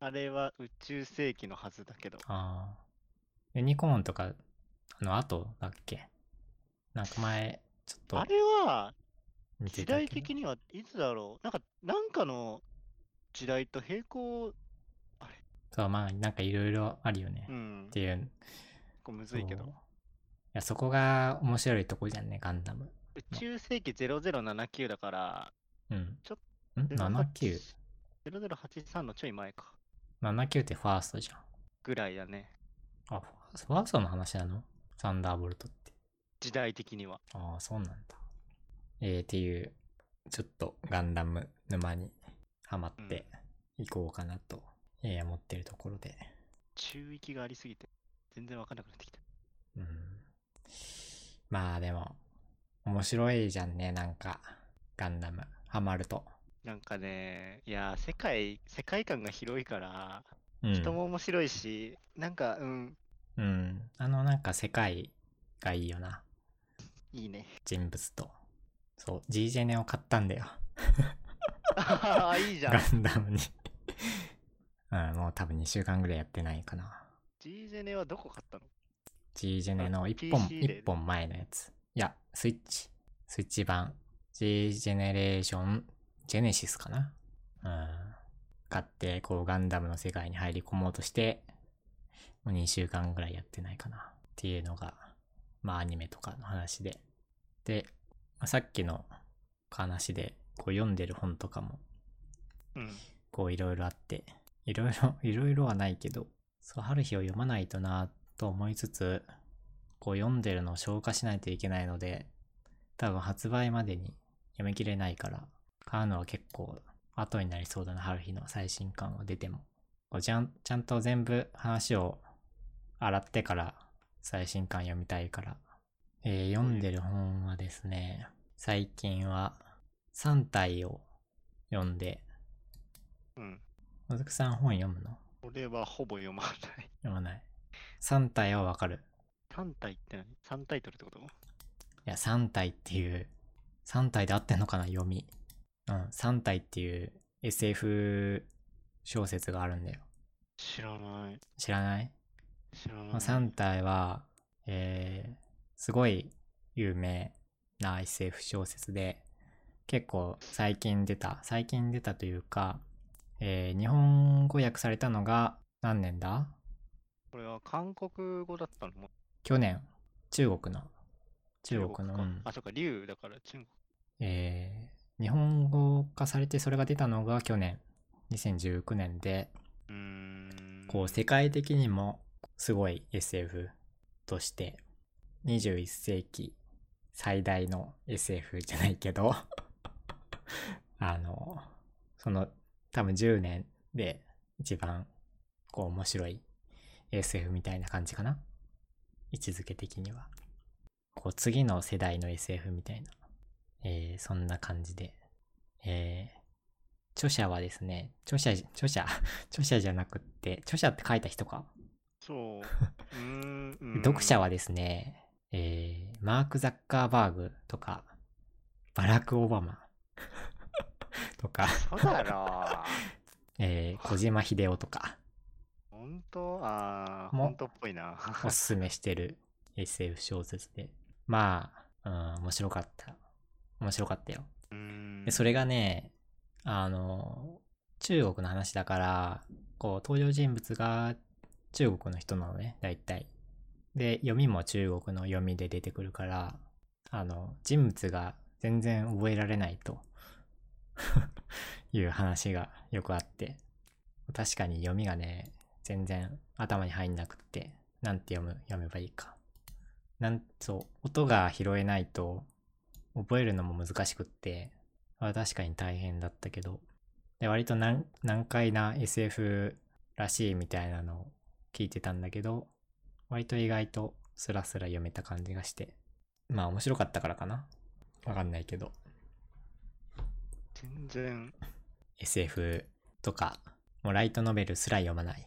あれは宇宙世紀のはずだけど、あー。ユニコーンとか、あの後だっけ？なんか前、ちょっとあれは時。代的にはいつだろう？なんか、なんかの時代と並行、そう、まあ、なんかいろいろあるよね。っうん、ていう。結構むずいけどい。や、そこが面白いとこじゃんね、ガンダム。宇宙世紀0079だから、うん。ちょん ?79。0083のちょい前か。79ってファーストじゃん。ぐらいだね。あ、ファファーストの話なの？サンダーボルトって。時代的には。ああ、そうなんだ。えー、っていう、ちょっとガンダム沼にハマっていこうかなと、えー思ってるところで。中域がありすぎて、全然わかんなくなってきた。うん。まあでも、面白いじゃんね、なんか、ガンダム、ハマると。なんかね、いやー、世界、世界観が広いから、うん。人も面白いし、なんか、うん、うん。あの、なんか世界がいいよな。いいね。人物と。そう、G ジェネを買ったんだよ。ああ、いいじゃガん。ンダムに。うん、もう多分2週間ぐらいやってないかな。G ジェネはどこ買ったの？G ジェネのあ1本、一本前のやつ。いや、スイッチ。スイッチ版。G ジェネレーション、ジェネシスかな？うん。買って、こう、ガンダムの世界に入り込もうとして、もう2週間ぐらいやってないかな。っていうのが、まあ、アニメとかの話で。で、まあさっきの話で、こう、読んでる本とかも、うん。こういろいろあって、いろいろ、いろいろはないけど、そう、春日を読まないとなと思いつつ、こう読んでるのを消化しないといけないので、多分発売までに読み切れないから、買うのは結構後になりそうだな、春日の最新刊は出ても。こうちゃん、ちゃんと全部話を洗ってから最新刊読みたいから。えー読んでる本はですね、最近は3体を読んで、うん。もずくさん本読むの？俺はほぼ読まない。読まない。3体はわかる。3体って何 ?3 タイトルってこと？いや、3体っていう、3体で合ってんのかな読み。うん、3体っていう SF 小説があるんだよ。知らない。知らない、知らない。まあ、3体は、えー、すごい有名な SF 小説で、結構最近出た、最近出たというか、えー、日本語訳されたのが何年だ？これは韓国語だったの？も去年、中国の、中国の、か。うん。あ、そっか、竜だから中国。えー日本語化されてそれが出たのが去年、2019年で、う。こう世界的にもすごい SF として、21世紀最大の SF じゃないけど、あの、その多分10年で一番こう面白い SF みたいな感じかな位置づけ的には。こう次の世代の SF みたいな、えーそんな感じで。えー著者はですね、著者、著者、著者じゃなくって、著者って書いた人か。そう。読者はですね、えーマーク・ザッカーバーグとか、バラク・オバマとか、そうだろ えー、小島秀夫とか、本当？ああ、も本当っぽいな。おすすめしてる SF 小説で。まあ、うん、面白かった。面白かったよ。うーんで、それがね、あの、中国の話だから、こう、登場人物が中国の人なのね、大体。で、読みも中国の読みで出てくるから、あの、人物が全然覚えられないという話がよくあって、確かに読みがね、全然頭に入んなくって、なんて読む、読めばいいか。なん、そう、音が拾えないと、覚えるのも難しくって、まあ確かに大変だったけど、で割と難難解な SF らしいみたいなのを聞いてたんだけど、割と意外とスラスラ読めた感じがして、まあ面白かったからかな。わかんないけど、全然、SF とか、もうライトノベルすら読まない、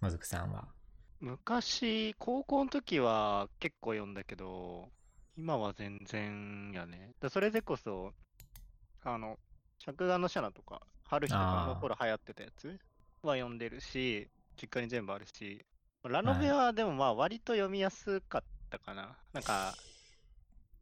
もずくさんは。昔、高校の時は結構読んだけど、今は全然やね。だそれでこそ、あの、着眼のシャナとか、春日とかあの頃流行ってたやつは読んでるし、実家に全部あるし、ラノベはでもまあ割と読みやすかったかな。なんか、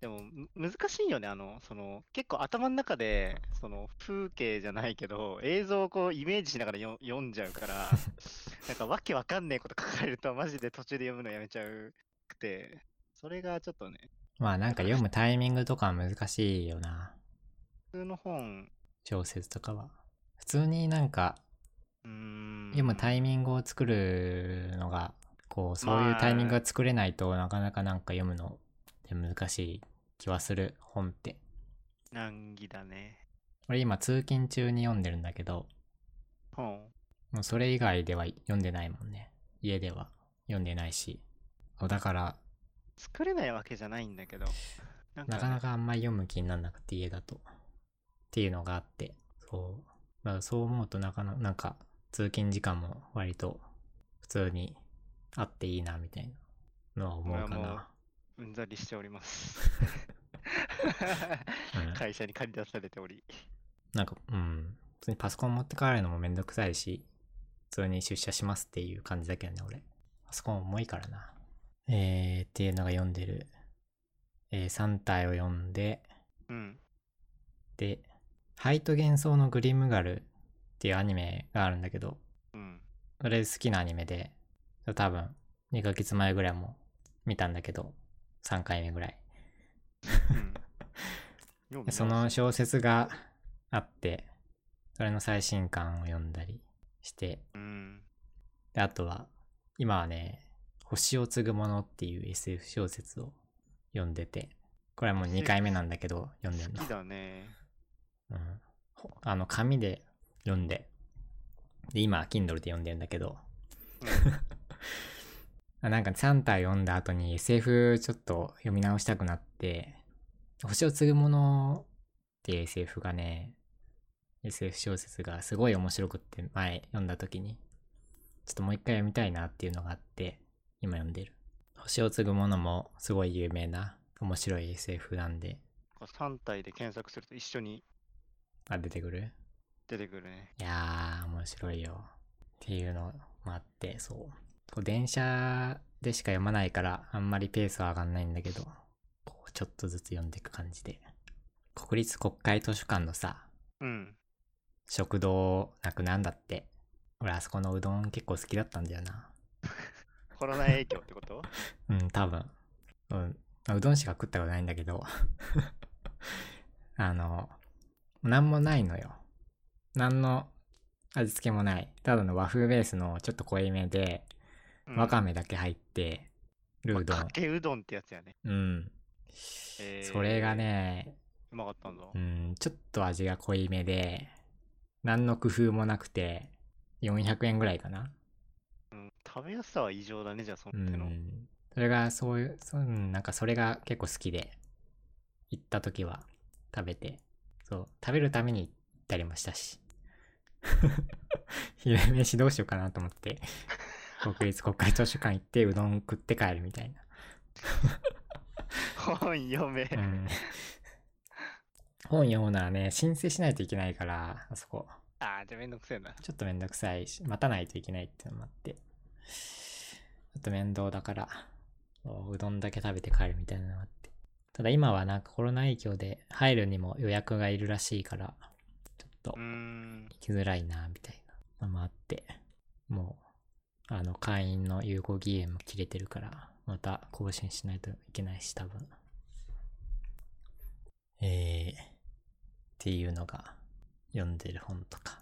でもむ難しいよね。あの、その、結構頭の中で、その風景じゃないけど、映像をこうイメージしながらよ読んじゃうから、なんかわけわかんねえこと書かれるとマジで途中で読むのやめちゃうくて、それがちょっとね、まあなんか読むタイミングとかは難しいよな、普通の本、小説とかは。普通になんかうーん、読むタイミングを作るのが、こう、そういうタイミングが作れないとなかなかなんか読むのって難しい気はする、本って。難儀だね。俺今通勤中に読んでるんだけど、本。もうそれ以外では読んでないもんね。家では読んでないし。そうだから、作れないわけじゃないんだけど、なんなかなかあんまり読む気にならなくて家だと。っていうのがあって、そう。だからそう思うとなかなか、なんか通勤時間も割と普通にあっていいなみたいなのは思うかな。うんざりしております。うん会社に借り出されており。なんか、うん。普通にパソコン持って帰るのもめんどくさいし、普通に出社しますっていう感じだけどね、俺。パソコン重いからな。えー、っていうのが読んでる。えー、3体を読んで、うん。で、ハイト幻想のグリムガルっていうアニメがあるんだけど、うん。それ好きなアニメで、多分2ヶ月前ぐらいも見たんだけど、3回目ぐらい。うん その小説があって、それの最新刊を読んだりして、うん。で、あとは、今はね、星を継ぐものっていう SF 小説を読んでて、これはもう2回目なんだけど、読んでんの好き。だね。うん。ほあの、紙で読んで、で、今、Kindle で読んでんだけど、あ なんか3体読んだ後に SF ちょっと読み直したくなって、星を継ぐものっていう SF がね、SF 小説がすごい面白くって前読んだ時に、ちょっともう一回読みたいなっていうのがあって、今読んでる。星を継ぐものもすごい有名な面白い SF なんで、うん。3体で検索すると一緒にあ、出てくる？出てくるね。いやー、面白いよ。っていうのもあって、そう。こう電車でしか読まないから、あんまりペースは上がんないんだけど、こう、ちょっとずつ読んでいく感じで。国立国会図書館のさ、うん。食堂なくなんだって。俺、あそこのうどん結構好きだったんだよな。コロナ影響ってこと？うん、多分。うん。まあうどんしか食ったことないんだけど。あの、なんもないのよ。なんの味付けもない。ただの和風ベースのちょっと濃いめで、うんわかめだけ入ってるうどんか。けうどんってやつやね。うん。えーそれがね、うまかったんだ。うん、ちょっと味が濃いめで、何の工夫もなくて、400円ぐらいかな。うん、食べやすさは異常だね、じゃあそうの手の。ん。それがそういう、そううんなんかそれが結構好きで、行った時は食べて、そう、食べるために行ったりもしたし。昼飯どうしようかなと思って、国立国会図書館行ってうどん食って帰るみたいな。本読め。うん。本読むのはね、申請しないといけないから、あそこ。ああ、じゃあめんどくせえな。ちょっとめんどくさいし、待たないといけないってのもあって、ちょっと面倒だから、うどんだけ食べて帰るみたいなのがあって。ただ今はなんかコロナ影響で入るにも予約がいるらしいから、ちょっと。行きづらいな、みたいなのもあって、もう、あの、会員の有効期限も切れてるから、また更新しないといけないし、多分。えー、っていうのが、読んでる本とか。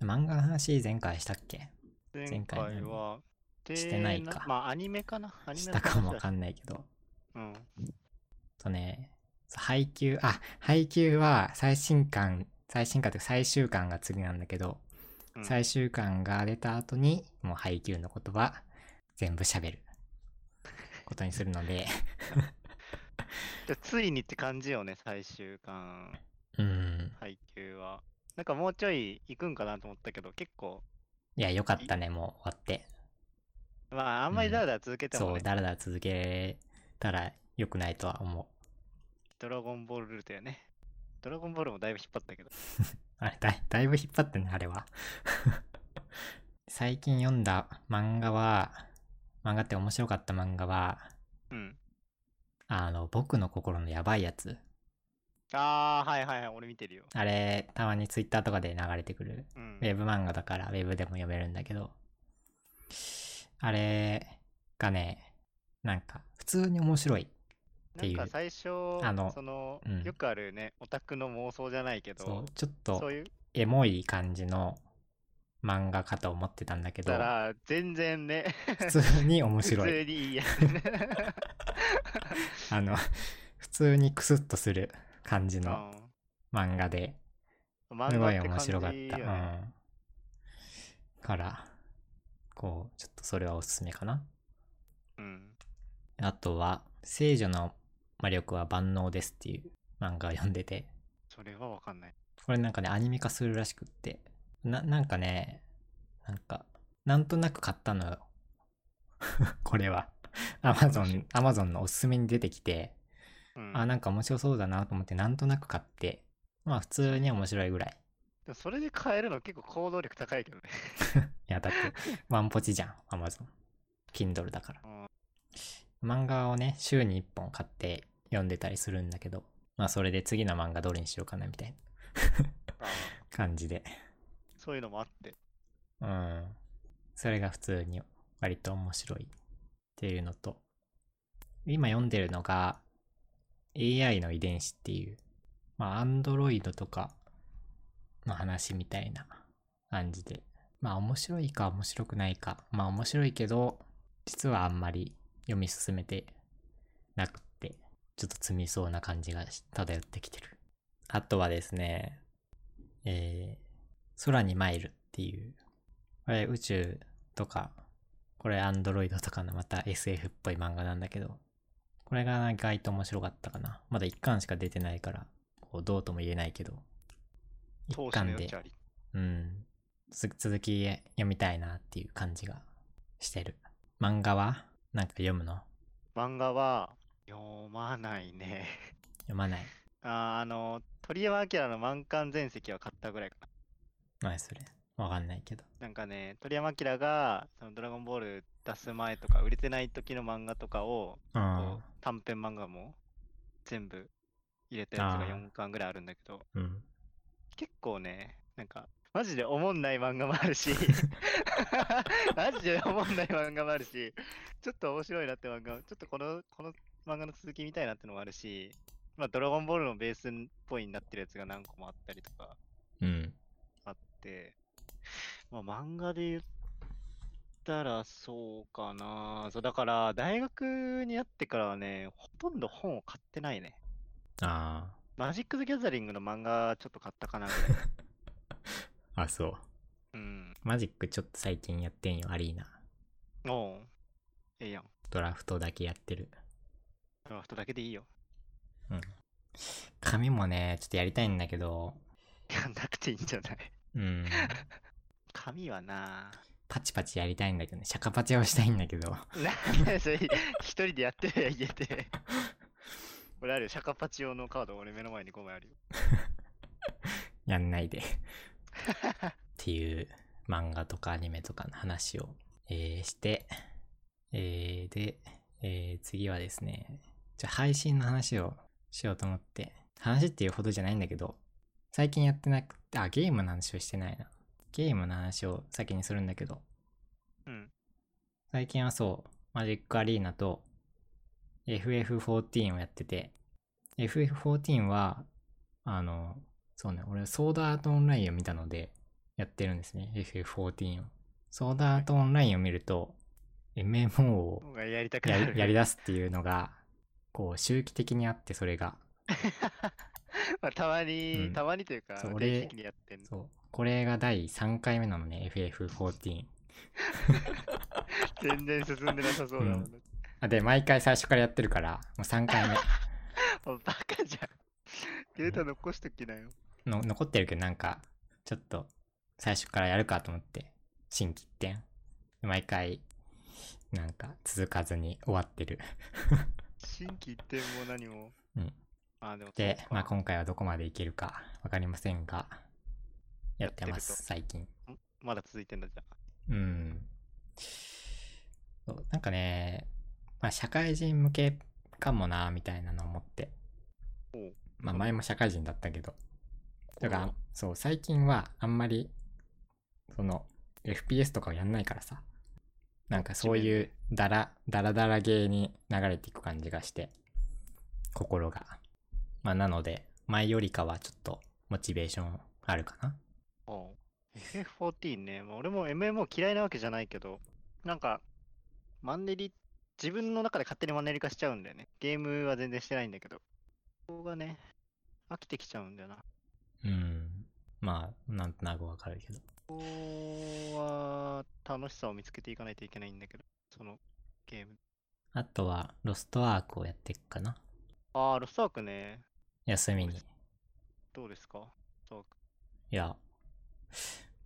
漫画の話前回したっけ？前回は、でしてないかまあ、アニメかな？アニメしたかもわかんんないけど。うん。とね、配給、あ、配給は最新刊、最新刊というか最終巻が次なんだけど、うん最終巻が出た後に、もう配給の言葉、全部喋る。ことにするので、じゃあついにって感じよね、最終巻、うん。配給は。なんかもうちょい行くんかなと思ったけど、結構、いや、よかったね、もう終わって。まあ、あんまりだらだら続けてもそう、ね、だらだら続けたら良くないとは思う。ドラゴンボールルートやね。ドラゴンボールもだいぶ引っ張ったけど。あれだい、だいぶ引っ張ってんね、あれは。最近読んだ漫画は、漫画って面白かった漫画は、うん。あの、僕の心のやばいやつ。ああ、はいはいはい、俺見てるよ。あれ、たまにツイッターとかで流れてくる。うんウ。ェブ漫画だから、ウェブでも読めるんだけど、あれがね、なんか、普通に面白い。っていうなんか最初、あのその、うんよくあるね、オタクの妄想じゃないけど、ちょっとそういう、エモい感じの漫画かと思ってたんだけどた、ら、全然ね、普通に面白普い。通にいいやつね。あの、普通にクスッとする感じうのん漫画で、漫すごい面白かった。感じよねうん。から、こう、ちょっとそれはおすすめかな。うん。あとは、聖女の魔力は万能ですっていう漫画を読んでて、それはわかんない。これなんかね、アニメ化するらしくって、な、なんかね、なんか、なんとなく買ったのよ。これは。アマゾン、アマゾンのおすすめに出てきて、うん、あ、なんか面白そうだなと思って、なんとなく買って、まあ普通に面白いぐらい。それで買えるの結構行動力高いけどね。いや、だって、ワンポチじゃん、アマゾン。Kindle だから。うん漫画をね、週に1本買って読んでたりするんだけど、まあそれで次の漫画どれにしようかなみたいなあ感じで。そういうのもあって。うん。それが普通に割と面白いっていうのと、今読んでるのが AI の遺伝子っていう、まあ Android とかの話みたいな感じで、まあ面白いか面白くないか、まあ面白いけど、実はあんまり読み進めてなくって、ちょっと積みそうな感じがし漂ってきてる。あとはですね、えー、空にマイルっていう、これ宇宙とか、これアンドロイドとかのまた SF っぽい漫画なんだけど、これが意外と面白かったかな。まだ一巻しか出てないから、こうどうとも言えないけど、一投資の巻で。うん。つ続き読みたいなっていう感じがしてる。漫画はなんか読むの？漫画は読まないね。読まない？あーあの、鳥山明の満巻全席は買ったぐらいかな。何それ？わかんないけど。なんかね、鳥山明がそのドラゴンボール出す前とか、売れてない時の漫画とかを、こうんう。短編漫画も全部入れたやつがあー4巻ぐらいあるんだけど、うん。結構ね、なんか、マジでおもんない漫画もあるし、マジでおもんない漫画もあるし、ちょっと面白いなって漫画、ちょっとこの、この漫画の続き見たいなってのもあるし、まあ、ドラゴンボールのベースっぽいになってるやつが何個もあったりとかうん。あって、まあ、漫画で言ったらそうかな。そう、だから、大学になってからはね、ほとんど本を買ってないね。あマジック・ザ・ギャザリングの漫画ちょっと買ったかなぐらい。あ。あ、そう。うん。マジックちょっと最近やってんよ、アリーナ。おう。ええやん。ドラフトだけやってる。ドラフトだけでいいよ。うん。紙もね、ちょっとやりたいんだけど、やんなくていいんじゃない？うん。紙はなパチパチやりたいんだけどね。シャカパチをしたいんだけど。なんでそれ一人でやってるや家で。俺あるよ、シャカパチ用のカード俺目の前に5枚あるよ。やんないで。っていう漫画とかアニメとかの話を、えーして、えーで、えー次はですね、じゃあ配信の話をしようと思って、話っていうほどじゃないんだけど、最近やってなくて、あ、ゲームの話をしてないな。ゲームの話を先にするんだけど、うん。最近はそう、マジックアリーナと FF14 をやってて、FF14 は、あの、そうね、俺ソードアートオンラインを見たので、やってるんですね、FF14 を。ソードアートオンラインを見ると、MMO をがやりたくなる。やりやり出すっていうのが、こう、周期的にあって、それが。まあ、たまに、うんたまにというか、そう俺定期的にやってんの。そう。これが第3回目なのね、FF14。全然進んでなさそうだもんね。あで、毎回最初からやってるから、もう3回目。もうバカじゃん。データ残しときなよ。の残ってるけどなんかちょっと最初からやるかと思って心機一転毎回なんか続かずに終わってる。新規一点も何も？うん。あ、でもでまあ今回はどこまでいけるかわかりませんがやってます最近。まだ続いてんだじゃあ。うん。そうなんかねまあ社会人向けかもなみたいなのを思って。まあ前も社会人だったけどだからそう、最近はあんまり、その、FPS とかをやんないからさ、なんかそういうダラ、ダラダラゲーに流れていく感じがして、心が。まあなので、前よりかはちょっとモチベーションあるかな。おう FF14 ね、まあ、俺も MMO 嫌いなわけじゃないけど、なんか、マンネリ、自分の中で勝手にマンネリ化しちゃうんだよね。ゲームは全然してないんだけど。ここがね、飽きてきちゃうんだよな。うん。まあ、なんとなくわかるけど。ここは楽しさを見つけていかないといけないんだけど、そのゲーム。あとは、ロストアークをやっていくかな。ああ、ロストアークね、休みに。どうですか？ロストアーク。いや、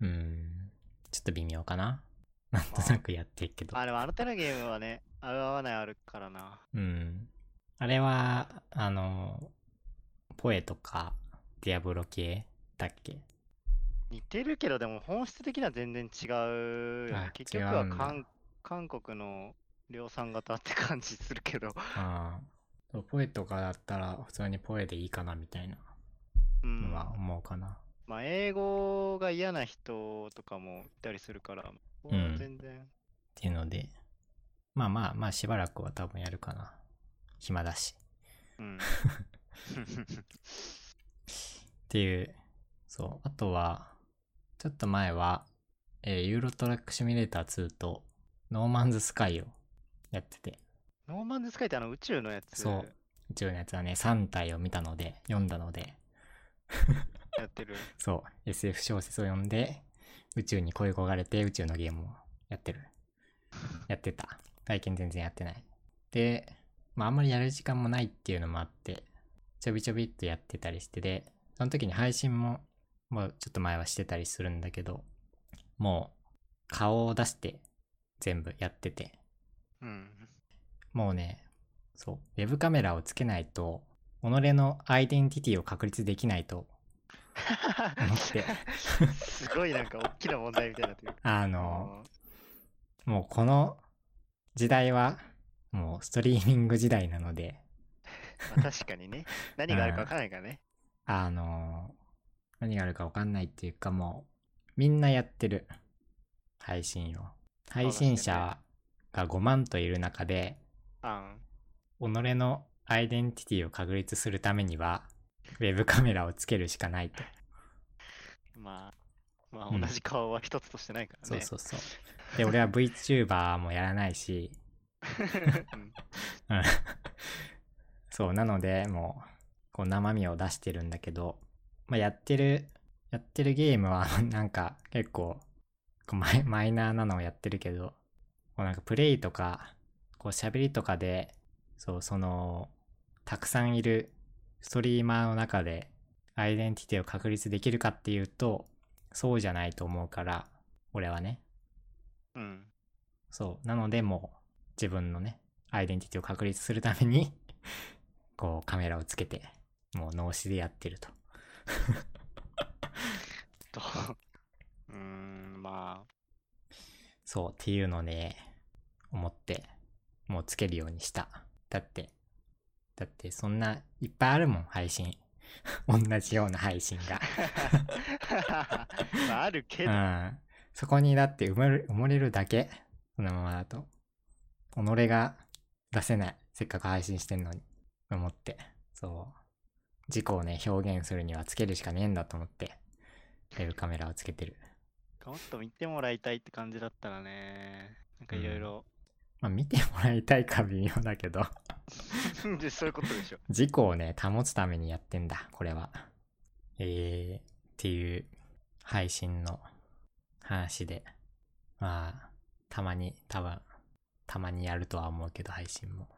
うん、ちょっと微妙かな。なんとなくやってるけど。あ、でもあの手のゲームはね、合う合わないあるからな。うん。あれは、あの、ポエとか、ディアブロ系だっけ？似てるけど、でも本質的には全然違うよねあ結局は韓韓国の量産型って感じするけど。あポエとかだったら、普通にポエでいいかなみたいなうんのは思うかな。まあ、英語が嫌な人とかもいたりするから、うん全然。っていうので、まあまあまあしばらくは多分やるかな。暇だし。うん。っていう、そう。あとは、ちょっと前は、えーユーロトラックシミュレーター2と、ノーマンズスカイをやってて、ノーマンズスカイってあの宇宙のやつそう宇宙のやつはね、3体を見たので、読んだので、やってる。そう、SF 小説を読んで、宇宙に恋焦がれて宇宙のゲームをやってる。やってた。最近全然やってない。で、まああんまりやる時間もないっていうのもあって、ちょびちょびっとやってたりしてで、その時に配信も、もうちょっと前はしてたりするんだけど、もう顔を出して全部やってて、うん。もうね、そう、ウェブカメラをつけないと、己のアイデンティティを確立できないと思って、すごいなんか大きな問題みたいになってる。あの、もうこの時代は、もうストリーミング時代なので、まあ確かにね。何があるかわからないからね。あの、何があるかわかんないっていうかもう、みんなやってる。配信を。配信者が5万といる中で、あん。己のアイデンティティを確立するためには、ウェブカメラをつけるしかないと。まあ、まあうん同じ顔は一つとしてないからね。そうそうそう。で、俺は VTuber もやらないし、うんうん そう、なので、もう、こう生身を出してるんだけど、まあ、やってる、やってるゲームは、なんか、結構、こうマイマイナーなのをやってるけど、こうなんかプレイとか、こう喋りとかで、そう、その、たくさんいるストリーマーの中で、アイデンティティを確立できるかっていうと、そうじゃないと思うから、俺はね。うん。そう。なので、もう、自分のね、アイデンティティを確立するために、こう、カメラをつけて、もう脳死でやってると と、うーん、まあ。そう、っていうのね、思って、もうつけるようにした。だって、だってそんないっぱいあるもん、配信。同じような配信があ、あるけど、うん。そこにだって埋もれ埋もれるだけ。そのままだと。己が出せない。せっかく配信してんのに。思って。そう。自己をね、表現するにはつけるしかねえんだと思って、ウェブカメラをつけてる。もっと見てもらいたいって感じだったらね、なんかいろいろ、まあ見てもらいたいか微妙だけど、でそういうことでしょ。自己をね、保つためにやってんだ、これは。えー、っていう配信の話で。まあ、たまに、多分、たまにやるとは思うけど、配信も。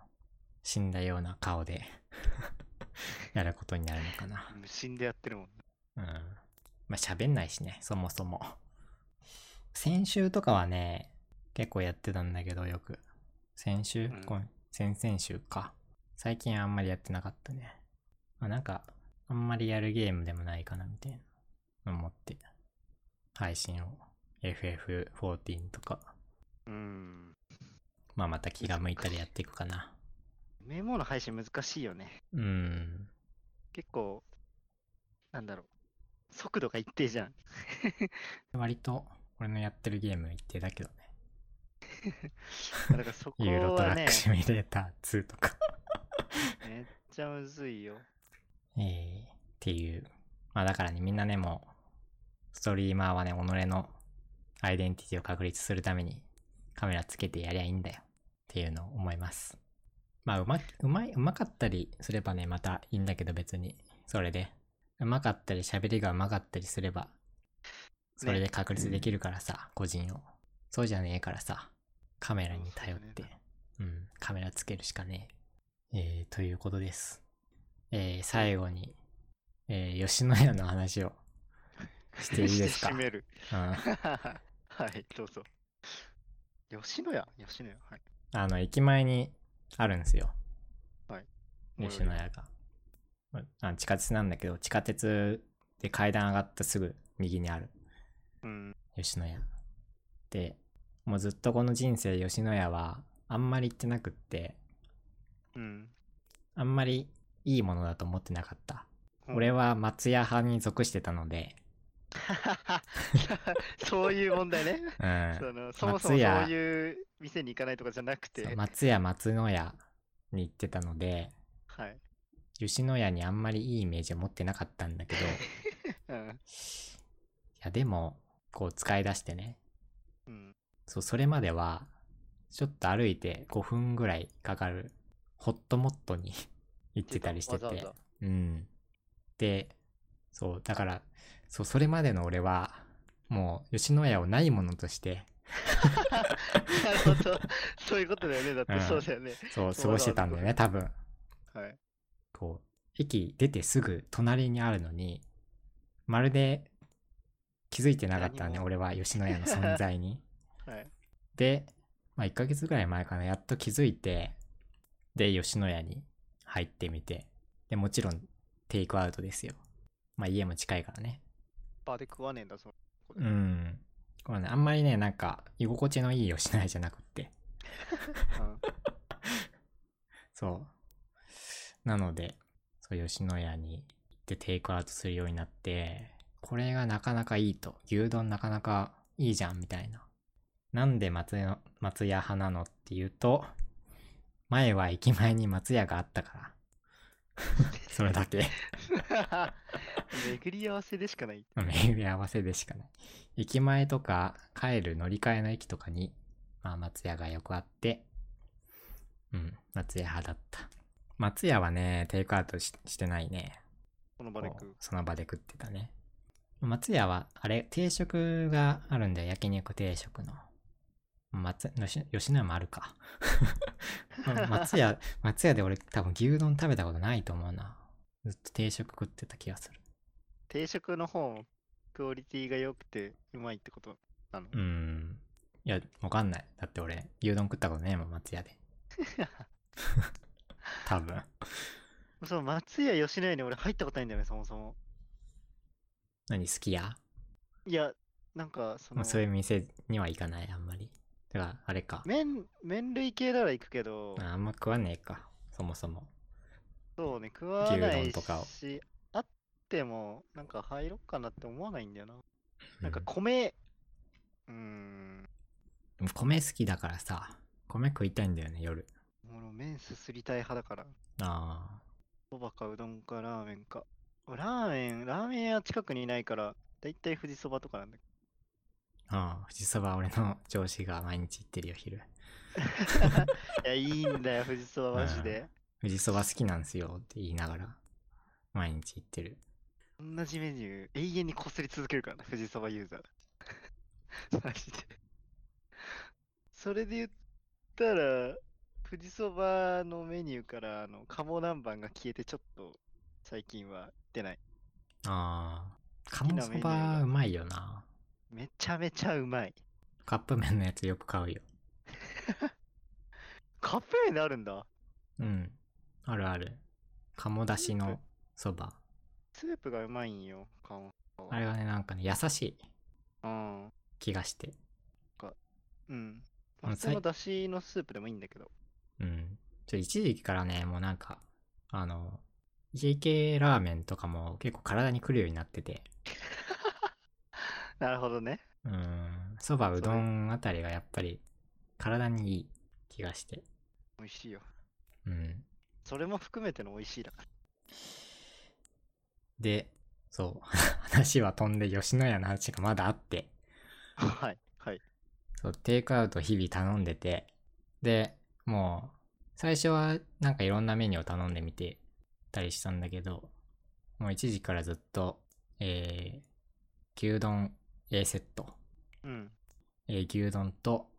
死んだような顔で やることになるのかな。無心でやってるもんね。うん。まあ喋んないしね、そもそも。先週とかはね、結構やってたんだけど、よく。先週、うん今先々週か。最近あんまりやってなかったね。まあなんか、あんまりやるゲームでもないかな、みたいな。思って。配信を。FF14 とか。うん。まあまた気が向いたらやっていくかな。メモの配信難しいよね。うん。結構、なんだろう。速度が一定じゃん。割と、俺のやってるゲーム一定だけどね。だからそこ ユーロトはねラック、シミュレーター2とか。めっちゃむずいよ。えー、っていう。まあだからね、みんなね、もう、ストリーマーはね、己のアイデンティティを確立するためにカメラつけてやりゃいいんだよ。っていうのを思います。まあ、うま、うまい、うまかったりすればね、またいいんだけど別に、それで。うまかったり喋りがうまかったりすれば、それで確立できるからさ、個人を。そうじゃねえからさ、カメラに頼って、そううん、カメラつけるしかねえ。えー、ということです。えー、最後に、えー、吉野家の話を していいですか？締める。うん。はい、どうぞ。吉野家？吉野家？はい。あの、駅前にあるんですよ。はい。吉野家が。まあ地下鉄なんだけど、地下鉄で階段上がったすぐ右にあるうん。吉野家。で、もうずっとこの人生吉野家はあんまり行ってなくって、うん。あんまりいいものだと思ってなかった。俺は。は松屋派に属してたので、そういう問題ね。うん。そのそもそもそう松屋いう店に行かないとかじゃなくてそう、松屋松野屋に行ってたので、はい。吉野家にあんまりいいイメージを持ってなかったんだけど、い うん。やでも、こう使い出してね、うん。そう、それまでは、ちょっと歩いて5分ぐらいかかる、ホットモットに 行ってたりしてて、わざわざうん。で、そう、だから、そう、それまでの俺は、もう、吉野家をないものとして、なるほど。そういうことだよね。だってうんそうだよね。そう、そう過ごしてたんだよね、多分。はい。こう、駅出てすぐ隣にあるのに、まるで気づいてなかったね、俺は吉野家の存在に。はい。で、まあ1ヶ月ぐらい前かな、やっと気づいて、で、吉野家に入ってみて、で、もちろんテイクアウトですよ。まあ家も近いからね。バーで食わねえんだ、その。うん。これね、あんまりね、なんか、居心地のいい吉野家じゃなくって。うん そう。なので、そう、吉野家に行ってテイクアウトするようになって、これがなかなかいいと。牛丼なかなかいいじゃん、みたいな。なんで松屋松屋派なのっていうと、前は駅前に松屋があったから。それだけ。巡り合わせでしかない。巡り合わせでしかない。駅前とか帰る乗り換えの駅とかに、まあ松屋がよくあって、うん、松屋派だった。松屋はね、テイクアウトししてないね。この場で食う。その場で食ってたね。松屋は、あれ、定食があるんだよ、焼肉定食の。松、吉野家もあるか。ま松屋、松屋で俺多分牛丼食べたことないと思うな。ずっと定食食ってた気がする。定食の方もクオリティが良くてうまいってことなの？うーん。いや、わかんない。だって俺、牛丼食ったことねえもん、松屋で。多分。そう、松屋吉野家に俺入ったことないんだよね、そもそも。何好きや、いや、なんか、その、まあ、そういう店には行かない、あんまり。てか、あれか。麺、麺類系なら行くけど、ああんま食わねえか。そもそも。そうね、食わない牛丼とかをし、ても、なんか入ろっかなって思わないんだよな。なんかうん米、うーん、でも米好きだからさ、米食いたいんだよね、夜。俺麺すすりたい派だから。あそばかうどんかラーメンか。ラーメン、ラーメン屋近くにいないから、だいたい富士そばとかなんだけあ。ああ、富士そば俺の上司が毎日行ってるよ、昼。ど。いや、いいんだよ、富士そばマジで。富士そば好きなんすよって言いながら、毎日行ってる。同じメニュー、永遠にこすり続けるからな、富士そばユーザー。マジで。それで言ったら、富士そばのメニューから、あの、鴨南蛮が消えて、ちょっと、最近は出ない。ああ。鴨そばうまいよな。めちゃめちゃうまい。カップ麺のやつよく買うよ。カップ麺であるんだ。うん。あるある。鴨だしのそば。スープがうまいんよ、あれがね、なんかね、優しいうん。気がして。うん。普通のだしのスープでもいいんだけど。うん。ちょ、一時期からね、もうなんか、あの、家系ラーメンとかも結構体に来るようになってて、なるほどね。うん、そばうどんあたりがやっぱり体にいい気がして。美味しいよ。うん。それも含めての美味しいだかで、そう、話は飛んで吉野家の話がまだあって、ら。はい。はい。そう、テイクアウト日々頼んでて、で、もう、最初はなんかいろんなメニューを頼んでみてたりしたんだけど、もう一時からずっと、えー、牛丼 A セット、うん。えー牛丼と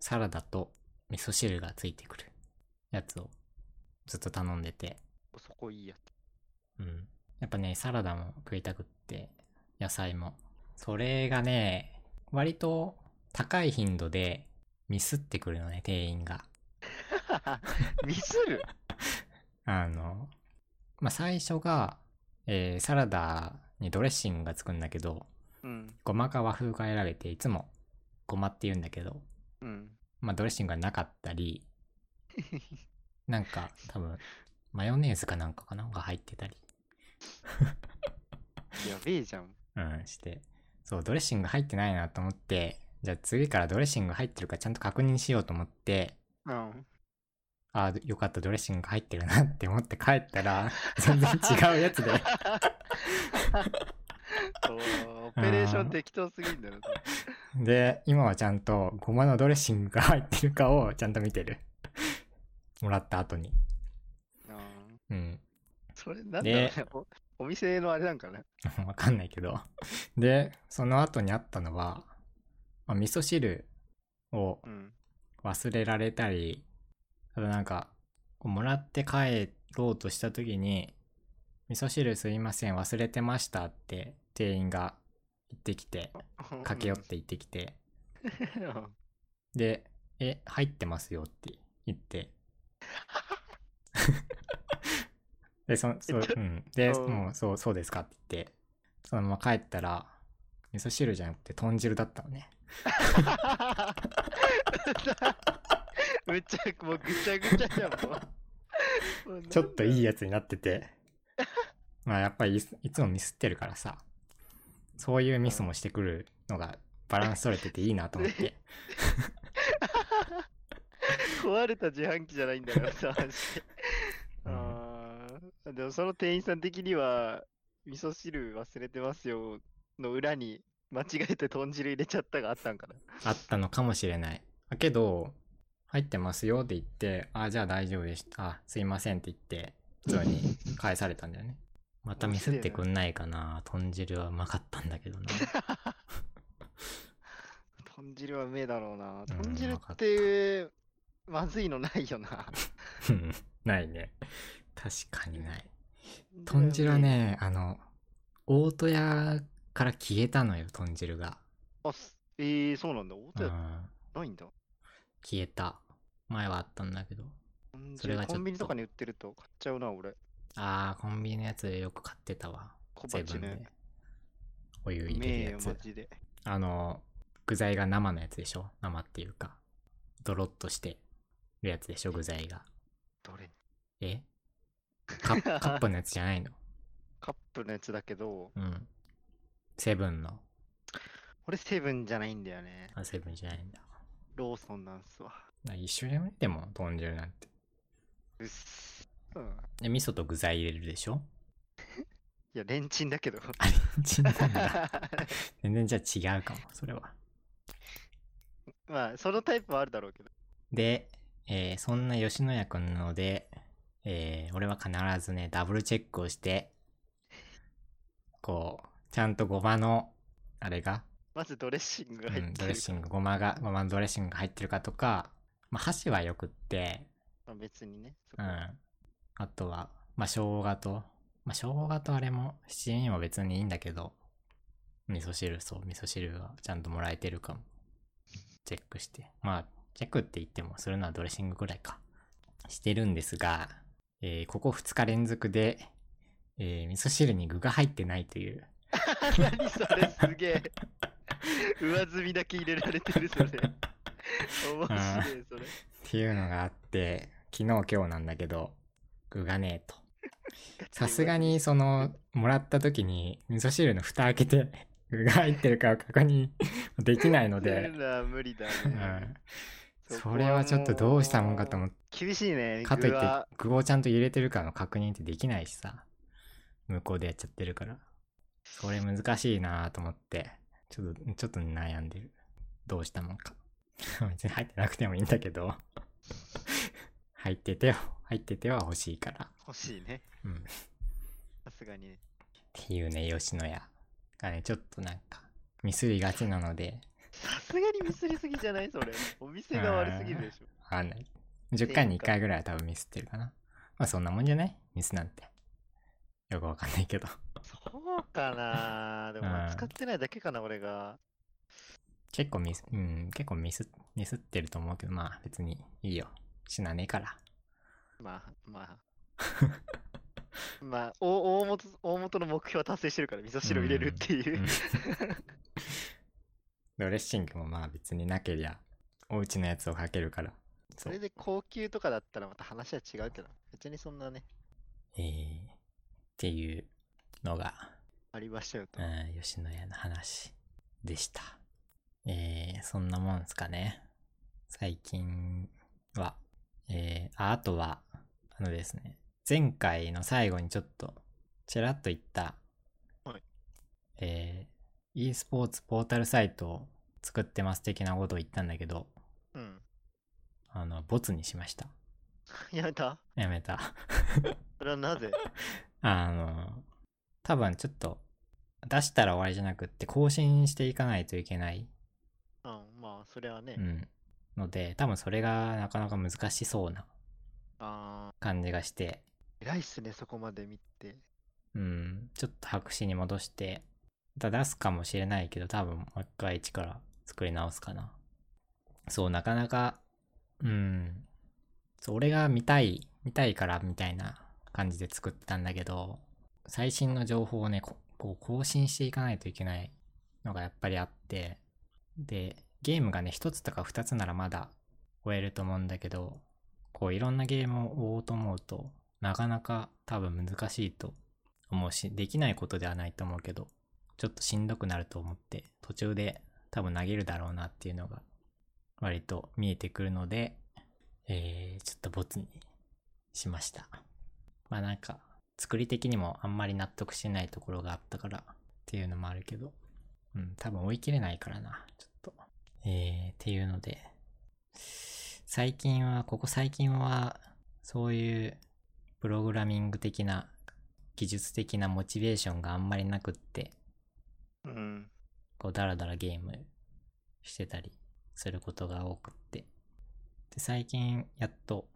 サラダと味噌汁がついてくるやつをずっと頼んでて、そこいいやつ。うん。やっぱね、サラダも食いたくって、野菜も。それがね、割と高い頻度でミスってくるのね、店員が。ミスる？あの、まあ、最初が、えーサラダにドレッシングがつくんだけど、うん。ごまか和風が選べて、いつもごまって言うんだけど、うん。まあ、ドレッシングがなかったり、なんか多分、マヨネーズかなんかかな？が入ってたり、やべえじゃん。うん、して、そう、ドレッシング入ってないなと思って、じゃあ次からドレッシング入ってるかちゃんと確認しようと思って、うん。ああ、よかった、ドレッシング入ってるなって思って帰ったら、全然違うやつで、オペレーション適当すぎんだよ。で、今はちゃんとごまのドレッシングが入ってるかをちゃんと見てる。もらった後に。うんうん。それなんだろうねお。お店のあれなんかね。わかんないけど。で、その後にあったのは、まあ、味噌汁をうん。忘れられたり、あとなんか、こうもらって帰ろうとした時に、味噌汁すいません、忘れてましたって店員が言ってきて、駆け寄って言ってきて、うん。で、え、入ってますよって言って。で、そ、そう、うん。で、うんもう、そう、そうですかって言って、そのまま帰ったら、味噌汁じゃなくて豚汁だったのね。むっちゃ、もうぐちゃぐちゃじゃん、もう。ちょっといいややつになってて。まあ、やっぱりいついつもミスってるからさ、そういうミスもしてくるのがバランス取れてていいなと思って。壊れた自販機じゃないんだからさ、マジで。うんあーでもその店員さん的には、味噌汁忘れてますよの裏に間違えて豚汁入れちゃったがあったんかな。あったのかもしれない。だけど、入ってますよって言って、あ、じゃあ大丈夫でした。あ、すいませんって言って、普通に返されたんだよね。またミスってくんないかな。豚汁はうまかったんだけどな。豚汁はうめえだろうな。うん豚汁っ、ってまずいのないよな。う んないね。確かにない。豚汁はね、あの、大戸屋から消えたのよ、豚汁が。あ、すえー、そうなんだ。大手うん。ないんだ。消えた。前はあったんだけど。豚それがちょっと汁コンビニとかに売ってると買っちゃうな、俺。あー、コンビニのやつよく買ってたわ。小鉢ね。お湯う入れるやつ。あの、具材が生のやつでしょ？生っていうか。ドロッとしてるやつでしょ、具材が。どれ？え？カップカップのやつじゃないの？カップのやつだけど、うん。セブンの。俺セブンじゃないんだよね。あ、セブンじゃないんだ。ローソンなんすわ。あ一緒じゃない？でも、豚汁なんて。うっす。うん。で、味噌と具材入れるでしょ？いや、レンチンだけど。あれ、チンなんだ。全然じゃあ違うかも、それは。まあ、そのタイプはあるだろうけど。で、えーそんな吉野家くんなので、えー俺は必ずね、ダブルチェックをして、こう、ちゃんとごまの、あれが、まずドレッシングがうん、入ってる。ドレッシング、ごまが、ごまのドレッシングが入ってるかとか、まあ、箸はよくって、まあ、別にね。うん。あとは、まあ、生姜と、まあ、生姜とあれも、七味も別にいいんだけど、味噌汁、そう、味噌汁がちゃんともらえてるかも。チェックして。まあ、チェックって言っても、するのはドレッシングぐらいか。してるんですが、えーここ2日連続で、えー味噌汁に具が入ってないという、何それすげえ。上積みだけ入れられてるそれ。面白いそれ。っていうのがあって、昨日今日なんだけど、具がねえと。さすがに、その、もらった時に、味噌汁の蓋開けて、具が入ってるかを確認できないので無理だうね。ん、それはちょっとどうしたもんかと思っって、厳しいね。かといって具をちゃんと入れてるかの確認ってできないしさ、向こうでやっちゃってるから。それ難しいなと思って、ちょっと、ちょっと悩んでる。どうしたもんか。別に入ってなくてもいいんだけど、入っててよ、入ってては欲しいから。欲しいね。うん。さすがにね。っていうね、吉野家がね、ちょっとなんか、ミスりがちなので、さすがにミスりすぎじゃない？それ。お店が悪すぎるでしょ。わかんない。10回に1回ぐらいは多分ミスってるかな。まあそんなもんじゃない？ミスなんて。よくわかんないけど。そうかなでもま使ってないだけかな、俺が。結構ミス、うん、結構ミス、ミスってると思うけど、まあ別にいいよ。死なねえから。まあ、まあ。まあ、大大元大元の目標は達成してるから、味噌汁を入れるっていう。うん ドレッシングもまあ別になけりゃ、お家のやつをかけるから。それで高級とかだったらまた話は違うけど、別にそんなね、えー、っていうのが、ありましたよと。うん、吉野家の話でした。えー、そんなもんすかね。最近は。えー、ああとは、あのですね、前回の最後にちょっと、ちらっと言った、はいえー、e スポーツポータルサイトを作ってます的なことを言ったんだけど、うん。あの、ボツにしました。やめた？やめた。それはなぜ？あの、多分ちょっと、出したら終わりじゃなくって、更新していかないといけないうん、まあ、それはね。うん。ので、多分それがなかなか難しそうなあ感じがして、ー、偉いっすね、そこまで見て。うん、ちょっと白紙に戻して、出すかもしれないけど、多分もう一回一から作り直すかな。そう、なかなか、うん、そう、俺が見たい、見たいからみたいな感じで作ってたんだけど、最新の情報をね、ここう更新していかないといけないのがやっぱりあって、で、ゲームがね、一つとか二つならまだ終えると思うんだけど、こういろんなゲームを追おうと思うと、なかなか多分難しいと思うし、できないことではないと思うけど、ちょっとしんどくなると思って、途中で多分投げるだろうなっていうのが割と見えてくるので、えー、ちょっとボツにしました。まあなんか、作り的にもあんまり納得してないところがあったからっていうのもあるけど、うん、多分追い切れないからな、ちょっと。えー、っていうので、最近は、ここ最近は、そういうプログラミング的な、技術的なモチベーションがあんまりなくって、うん。こうダラダラゲームしてたりすることが多くって。で、最近やっと、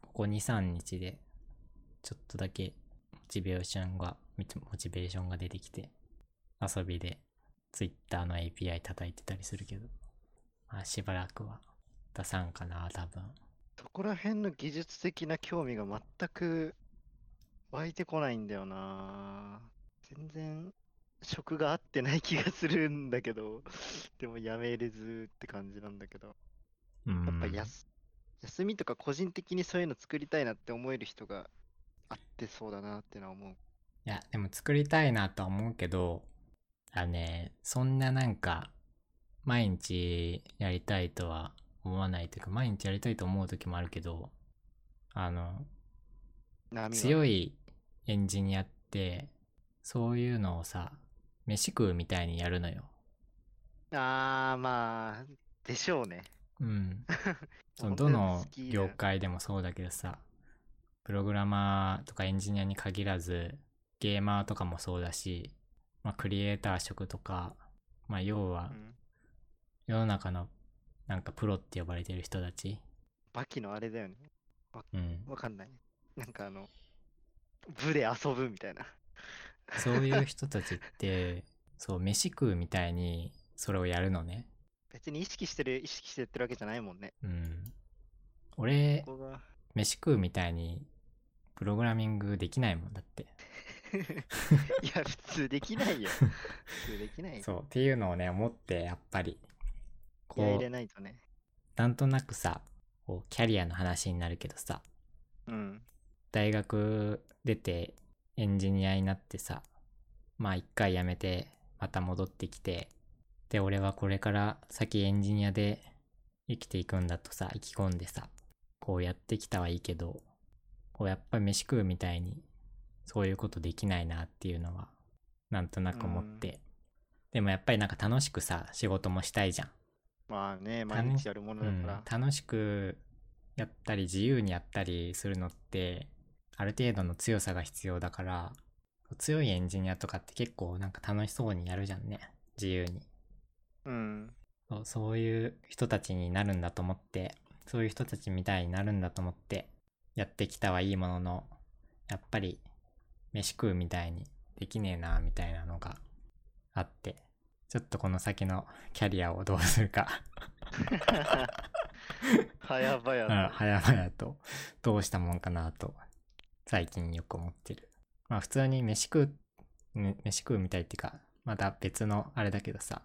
ここ2、3日で、ちょっとだけモチベーションが、モチベーションが出てきて、遊びで Twitter の API 叩いてたりするけど、まあしばらくは出さんかな、多分。そこら辺の技術的な興味が全く湧いてこないんだよな。全然職が合ってない気がするんだけど、でもやめれずって感じなんだけど。ううん。やっぱやす休みとか個人的にそういうの作りたいなって思える人があってそうだなってのは思う。いや、でも作りたいなとは思うけど、あのね、そんななんか、毎日やりたいとは思わないというか、毎日やりたいと思う時もあるけど、あの、強いエンジニアって、そういうのをさ、飯食うみたいにやるのよ。あー、まあ、でしょうね。うん。そのどの業界でもそうだけどさ、プログラマーとかエンジニアに限らず、ゲーマーとかもそうだし、まあ、クリエイター職とか、まあ、要はうん世の中のなんかプロって呼ばれてる人たち、バキのあれだよね。うん、わかんない。なんかあの、部で遊ぶみたいな。そういう人たちって、そう、飯食うみたいにそれをやるのね。別に意識してる、意識してやってるわけじゃないもんね。うん。俺。飯食うみたいにプログラミングできないもんだって。いや、普通できないよ。普通できないよ。そう、っていうのをね、思って、やっぱり、気合い入れこう、ないとね。なんとなくさ、こうキャリアの話になるけどさ、うん。大学出てエンジニアになってさ、まあ一回辞めて、また戻ってきて、で、俺はこれから先エンジニアで生きていくんだとさ、意気込んでさ、こうやってきたはいいけど、こうやっぱり飯食うみたいに、そういうことできないなっていうのは、なんとなく思って。でもやっぱりなんか楽しくさ、仕事もしたいじゃん。まあね、毎日やるものうんだから。、楽しくやったり自由にやったりするのってある程度の強さが必要だから強いエンジニアとかって結構なんか楽しそうにやるじゃんね。自由に。うん。そうそういう人たちになるんだと思ってそういう人たちみたいになるんだと思ってやってきたはいいもののやっぱり飯食うみたいにできねえなみたいなのがあってちょっとこの先のキャリアをどうするか。早々うん、と。早々と。どうしたもんかなと最近よく思ってる。まあ普通に飯食う、ね飯食うみたいっていうかまた別のあれだけどさ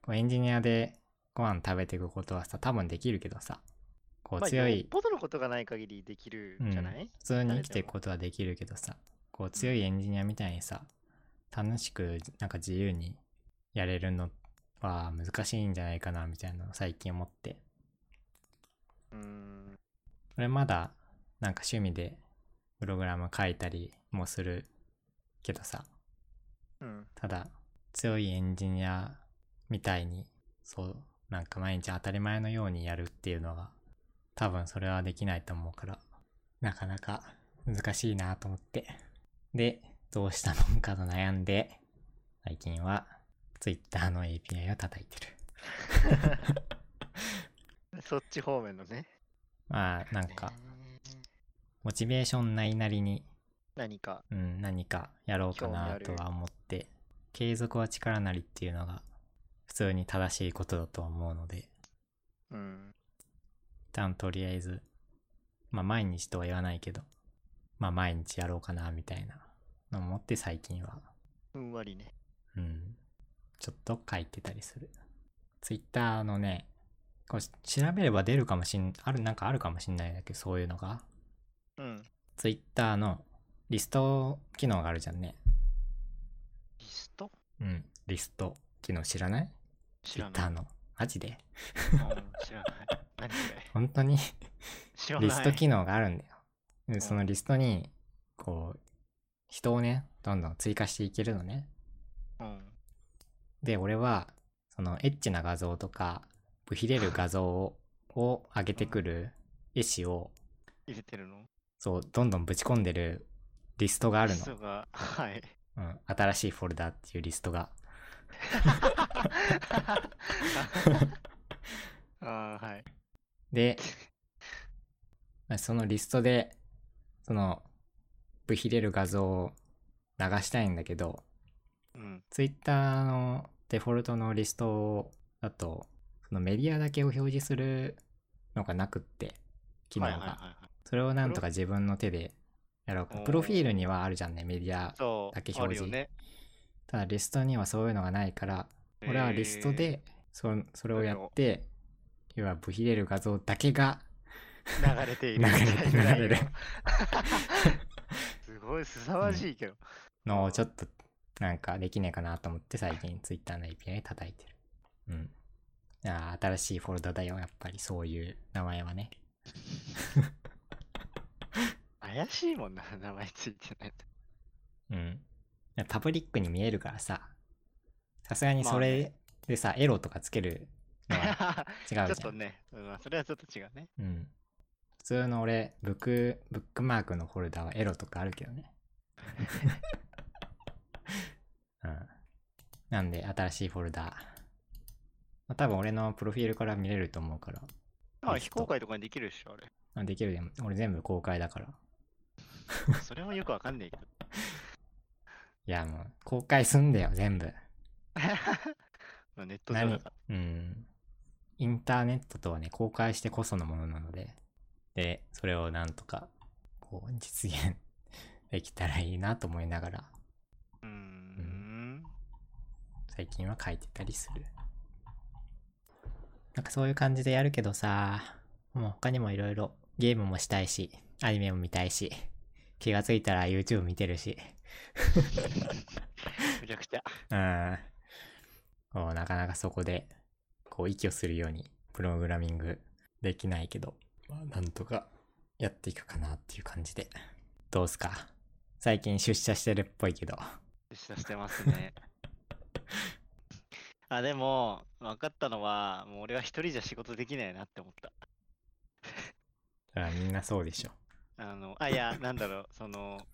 こうエンジニアでご飯食べていくことはさ多分できるけどさこうまあ、強いよっ、ぽどのことがない限りできるんじゃない、うん普通に生きていくことはできるけどさこう強いエンジニアみたいにさ楽しくなんか自由にやれるのは難しいんじゃないかなみたいなのを最近思って。うーん。俺まだなんか趣味でプログラム書いたりもするけどさうん。ただ強いエンジニアみたいにそうなんか毎日当たり前のようにやるっていうのは多分それはできないと思うからなかなか難しいなと思ってでどうしたもんかと悩んで最近は Twitter の API を叩いてる そっち方面のね。まあなんかえーモチベーションないなりに何か。うん、何かやろうかなとは思って、継続は力なりっていうのが普通に正しいことだとは思うので、うん。一旦とりあえず、まあ毎日とは言わないけど、まあ毎日やろうかなみたいなのを思って最近は、ふんわりね。うん、ちょっと書いてたりする。ツイッターのね、こう調べれば出るかもしん、ある、なんかあるかもしんないんだけど、そういうのが。うん。ツイッターのリスト機能があるじゃんね。リスト？うん、リスト機能知らない？知らない。ツイッターの。マジで？うん知らない。何それ？本当に？知らない。リスト機能があるんだよ。でんそのリストに、こう、人をね、どんどん追加していけるのね。うん。で、俺は、そのエッチな画像とか、ブヒれる画像をを上げてくる絵師を、入れてるの？そう、どんどんぶち込んでるリストがあるの。が、はい。うん、新しいフォルダっていうリストが。ああ、はい。で、まあそのリストで、その、ブヒれる画像を流したいんだけど、うん。ツイッターのデフォルトのリストだと、そのメディアだけを表示するのがなくって、機能が。はいはいはいはい。それをなんとか自分の手でやろうプロフィールにはあるじゃんね、メディア。だけ表示ね。ただリストにはそういうのがないから、俺はリストでそそれをやって、要はブヒレる画像だけが流れている。流れ流れる すごい凄まじいけど。のをちょっとなんかできねえかなと思って最近 Twitter の API 叩いてる。うん。あー新しいフォルダだよ、やっぱりそういう名前はね。怪しいもんな、名前ついてないと。うん。パブリックに見えるからさ、さすがにそまあれでさ、エロとかつけるのは 違うじゃん。ちょっとね、うんまあそれはちょっと違うね。うん。普通の俺、ブック、ブックマークのフォルダはエロとかあるけどね。うん。なんで、新しいフォルダ。まあ、多分俺のプロフィールから見れると思うから。あ、非公開とかにできるでしょ、あれ。あできるでも、俺全部公開だから。それもよくわかんないけど。いや、もう、公開すんだよ、全部。まあネット上だかうん。インターネットとはね、公開してこそのものなので、で、それをなんとか、こう、実現 できたらいいなと思いながら、ら。うーん。最近は書いてたりする。なんかそういう感じでやるけどさ、もう他にもいろいろゲームもしたいし、アニメも見たいし、気がついたら YouTube 見てるし、めちゃくちゃ。うん。こうなかなかそこで、こう息をするようにプログラミングできないけど、まあなんとかやっていくかなっていう感じで。どうすか？最近出社してるっぽいけど。出社してますね。あ、でも、分かったのは、もう俺は一人じゃ仕事できないなって思った。あみんなそうでしょ。あの、あ、いや、なんだろう、その、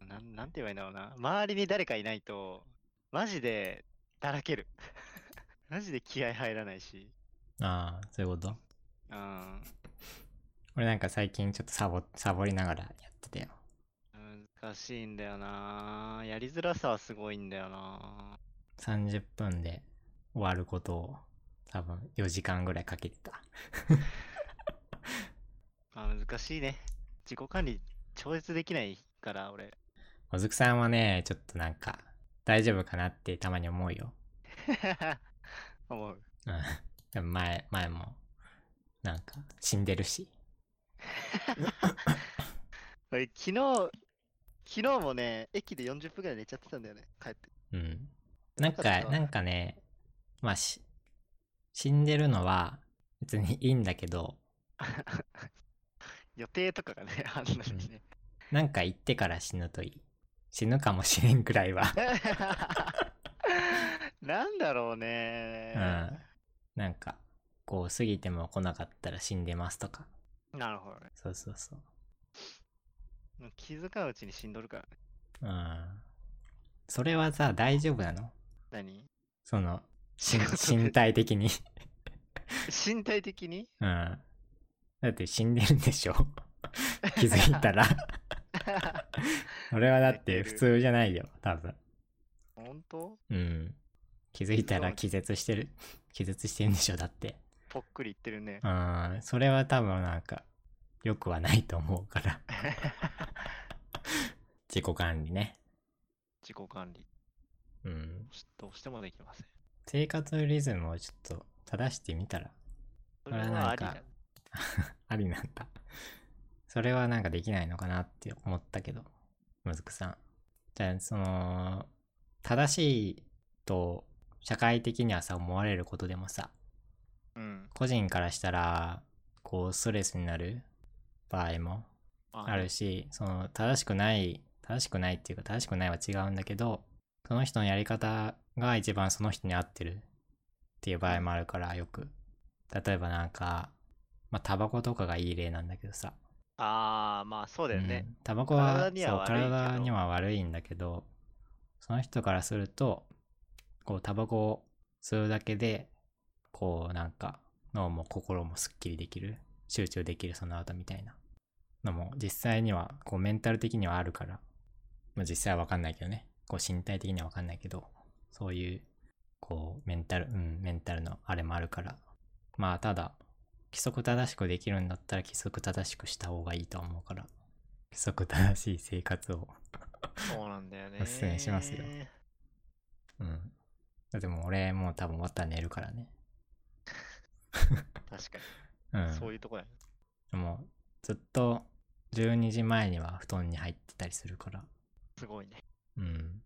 なん、なんて言えばいいんだろうな。周りに誰かいないと、マジで、だらける。マジで気合入らないし。ああ、そういうこと？うん。俺なんか最近ちょっとサボ、サボりながらやってたよ。難しいんだよなやりづらさはすごいんだよな30分で終わることを多分4時間ぐらいかけてた。まあ難しいね。自己管理超越できないから、俺。もずくさんはね、ちょっとなんか大丈夫かなってたまに思うよ。思う。うん。で も前、前も、なんか死んでるし。俺昨日、昨日もね、駅で40分ぐらい寝ちゃってたんだよね、帰って。うん。なんか、なんかね、まあし、死んでるのは別にいいんだけど、予定とかがね、あんのにね。なんか言ってから死ぬといい。死ぬかもしれんくらいは。なんだろうねうん。なんか、こう過ぎても来なかったら死んでますとか。なるほどね。そうそうそう。気づかんうちに死んどるからね。うん。それはさ、大丈夫なの？何？その、身体的に。身体的に？うん。だって死んでるんでしょ？気づいたら。俺はだって普通じゃないよ、多分。本当？うん。気づいたら気絶してる。気絶してるんでしょ、だって。ぽっくり言ってるね。うん。それは多分なんか、良くはないと思うから。自己管理ね。自己管理。うん。どうしてもできません。生活リズムをちょっと正してみたら、それはなんかは ありなんだ。それはなんかできないのかなって思ったけど、むずくさん。じゃあ、その、正しいと社会的にはさ、思われることでもさ、うん。個人からしたら、こう、ストレスになる場合もまあるし、その、正しくない、正しくないっていうか、正しくないは違うんだけど、その人のやり方が一番その人に合ってるっていう場合もあるから、よく。例えばなんか、まあ、タバコとかがいい例なんだけどさ。ああ、まあそうだよね。う。ん。タバコは体には体には悪いんだけど、その人からすると、こう、タバコを吸うだけで、こう、なんか、脳も心もすっきりできる、集中できるその後みたいな。のも、実際には、こう、メンタル的にはあるから、まあ、実際はわかんないけどね、こう、身体的にはわかんないけど、そういう、こう、メンタル、うん、メンタルのあれもあるから、まあ、ただ、規則正しくできるんだったら規則正しくした方がいいと思うから、規則正しい生活を、そうなんだよね。おすすめしますようん。だってもう俺もう多分終わったら寝るからね。確か うん。に。そういうとこやね。もう、ずっと12時前には布団に入ってたりするから。すごいね。うん。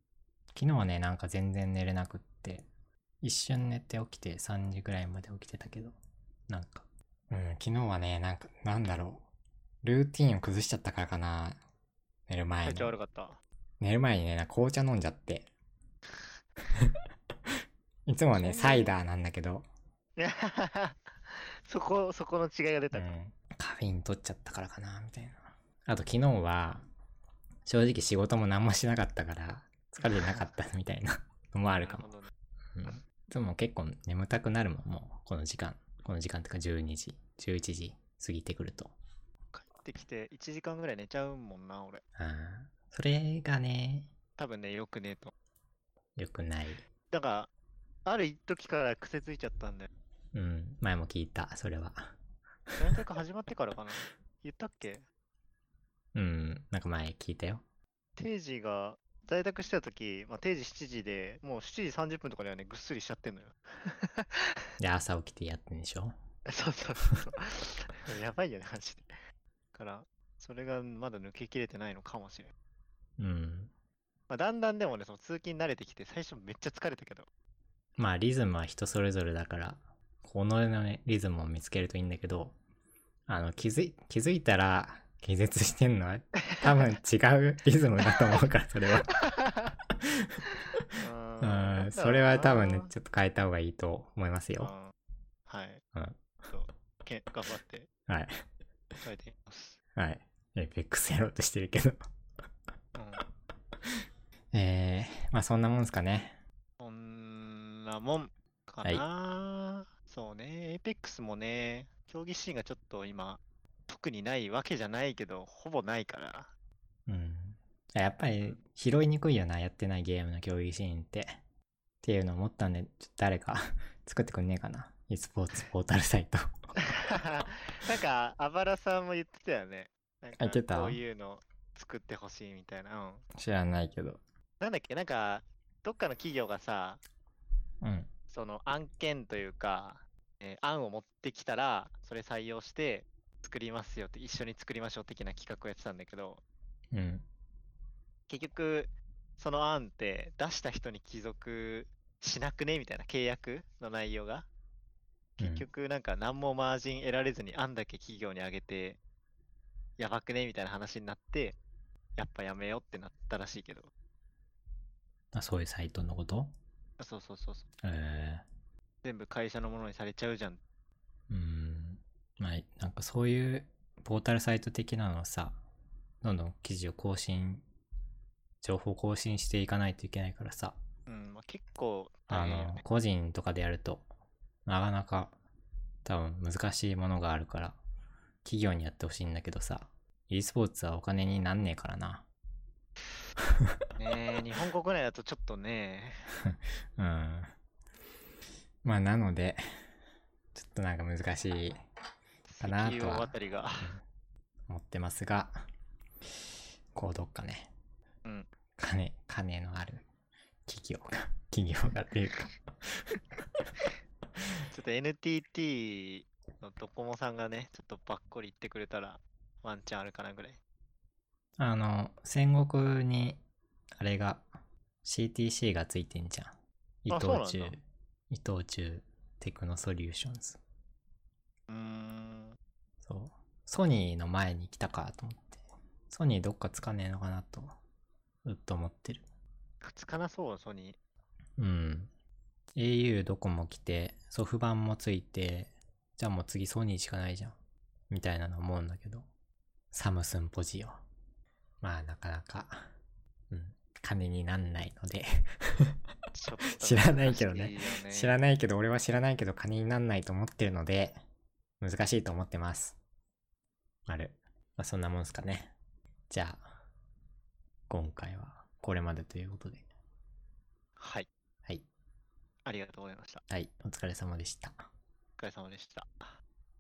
昨日はね、なんか全然寝れなくって、一瞬寝て起きて3時ぐらいまで起きてたけど、なんか、うん、昨日はね、なんか、なんだろう。ルーティンを崩しちゃったからかな。寝る前に体調。悪かった。寝る前にね、紅茶飲んじゃって。いつもはね、サイダーなんだけど、そこ、そこの違いが出たか。うん、カフェイン取っちゃったからかな、みたいな。あと昨日は、正直仕事も何もしなかったから、疲れてなかったみたいなのもあるかも。ねうん。いつも結構眠たくなるもん、もう、この時間。この時間ってか12時、11時過ぎてくると。帰ってきて1時間ぐらい寝ちゃうもんな、俺。あーそれがね、多分ね、よくねえと。良くない。だから、ある一時から癖ついちゃったんだよ。うん、前も聞いた、それは。大学始まってからかな。言ったっけ？うん、なんか前聞いたよ。定時が、在宅してた時、まあ、定時7時で、もう7時30分とかにはね、ぐっすりしちゃってんのよ。で、朝起きてやってんでしょ？そうそうそうそう。やばいよね、マジで。だから、それがまだ抜けきれてないのかもしれん。うん。まあ、だんだんでもね、その通勤慣れてきて、最初めっちゃ疲れたけど。まあ、リズムは人それぞれだから、このね、リズムを見つけるといいんだけど、あの、気づい、気づいたら、気絶してんのは、多分違うリズムだと思うから、それは。う うん、それは多分ね、ちょっと変えた方がいいと思いますよ。うんはい。うんそうけ頑張ってはい。変えてみます。はい。エイペックスやろうとしてるけど。うん。えー、まあそんなもんすかね。そんなもんかな、そうね、エイペックスもね、競技シーンがちょっと今、特にないわけじゃないけど、ほぼないから。うん。やっぱり拾いにくいよな、やってないゲームの競技シーンって。っていうのを思ったんで、ちょっと誰か 作ってくんねえかな。e スポーツポータルサイト。なんか、あばらさんも言ってたよね。なんかこういうの作ってほしいみたいな。うん。知らないけど。なんだっけ、なんか、どっかの企業がさ、うん。その案件というか、えー案を持ってきたら、それ採用して作りますよって、一緒に作りましょう的な企画をやってたんだけど、うん。結局、その案って出した人に帰属しなくねみたいな契約の内容が。結局、なんか何もマージン得られずに案だけ企業にあげて、やばくねみたいな話になって、やっぱやめようってなったらしいけど。あ、そういうサイトのこと？あそうそうそうそう。え全部会社のものにされちゃうじゃん。ー、うん。まあ、なんかそういうポータルサイト的なのをさ、どんどん記事を更新、情報更新していかないといけないからさ、うん、まあ、結構ね、。の個人とかでやると、なかなか多分難しいものがあるから、企業にやってほしいんだけどさ、e スポーツはお金になんねえからな。ねえ、日本国内だとちょっとね、うん。まあなので、ちょっとなんか難しいかなとは石油あたりが。思ってますが、こうどっかね、うん。金、金のある企業が、企業がっていうか、ちょっと NTT のドコモさんがね、ちょっとばっこり言ってくれたら、ワンチャンあるかなぐらい。あの、戦国に、あれが、CTC がついてんじゃん。伊藤忠、伊藤忠テクノソリューションズ。うーん。そう。ソニーの前に来たかと思って。ソニーどっかつかねえのかなと、ずっと思ってる。つかなそう、ソニー。うん。au どこも来て、ソフ版もついて、じゃあもう次ソニーしかないじゃん。みたいなの思うんだけど。サムスンポジオ。まあなかなか、うん、金になんないので。知らないけどね知らないけど、俺は知らないけど金になんないと思ってるので、難しいと思ってます。ある。まあそんなもんすかね。じゃあ、今回はこれまでということで。はい。はい。ありがとうございました。はい。お疲れ様でした。お疲れ様でした。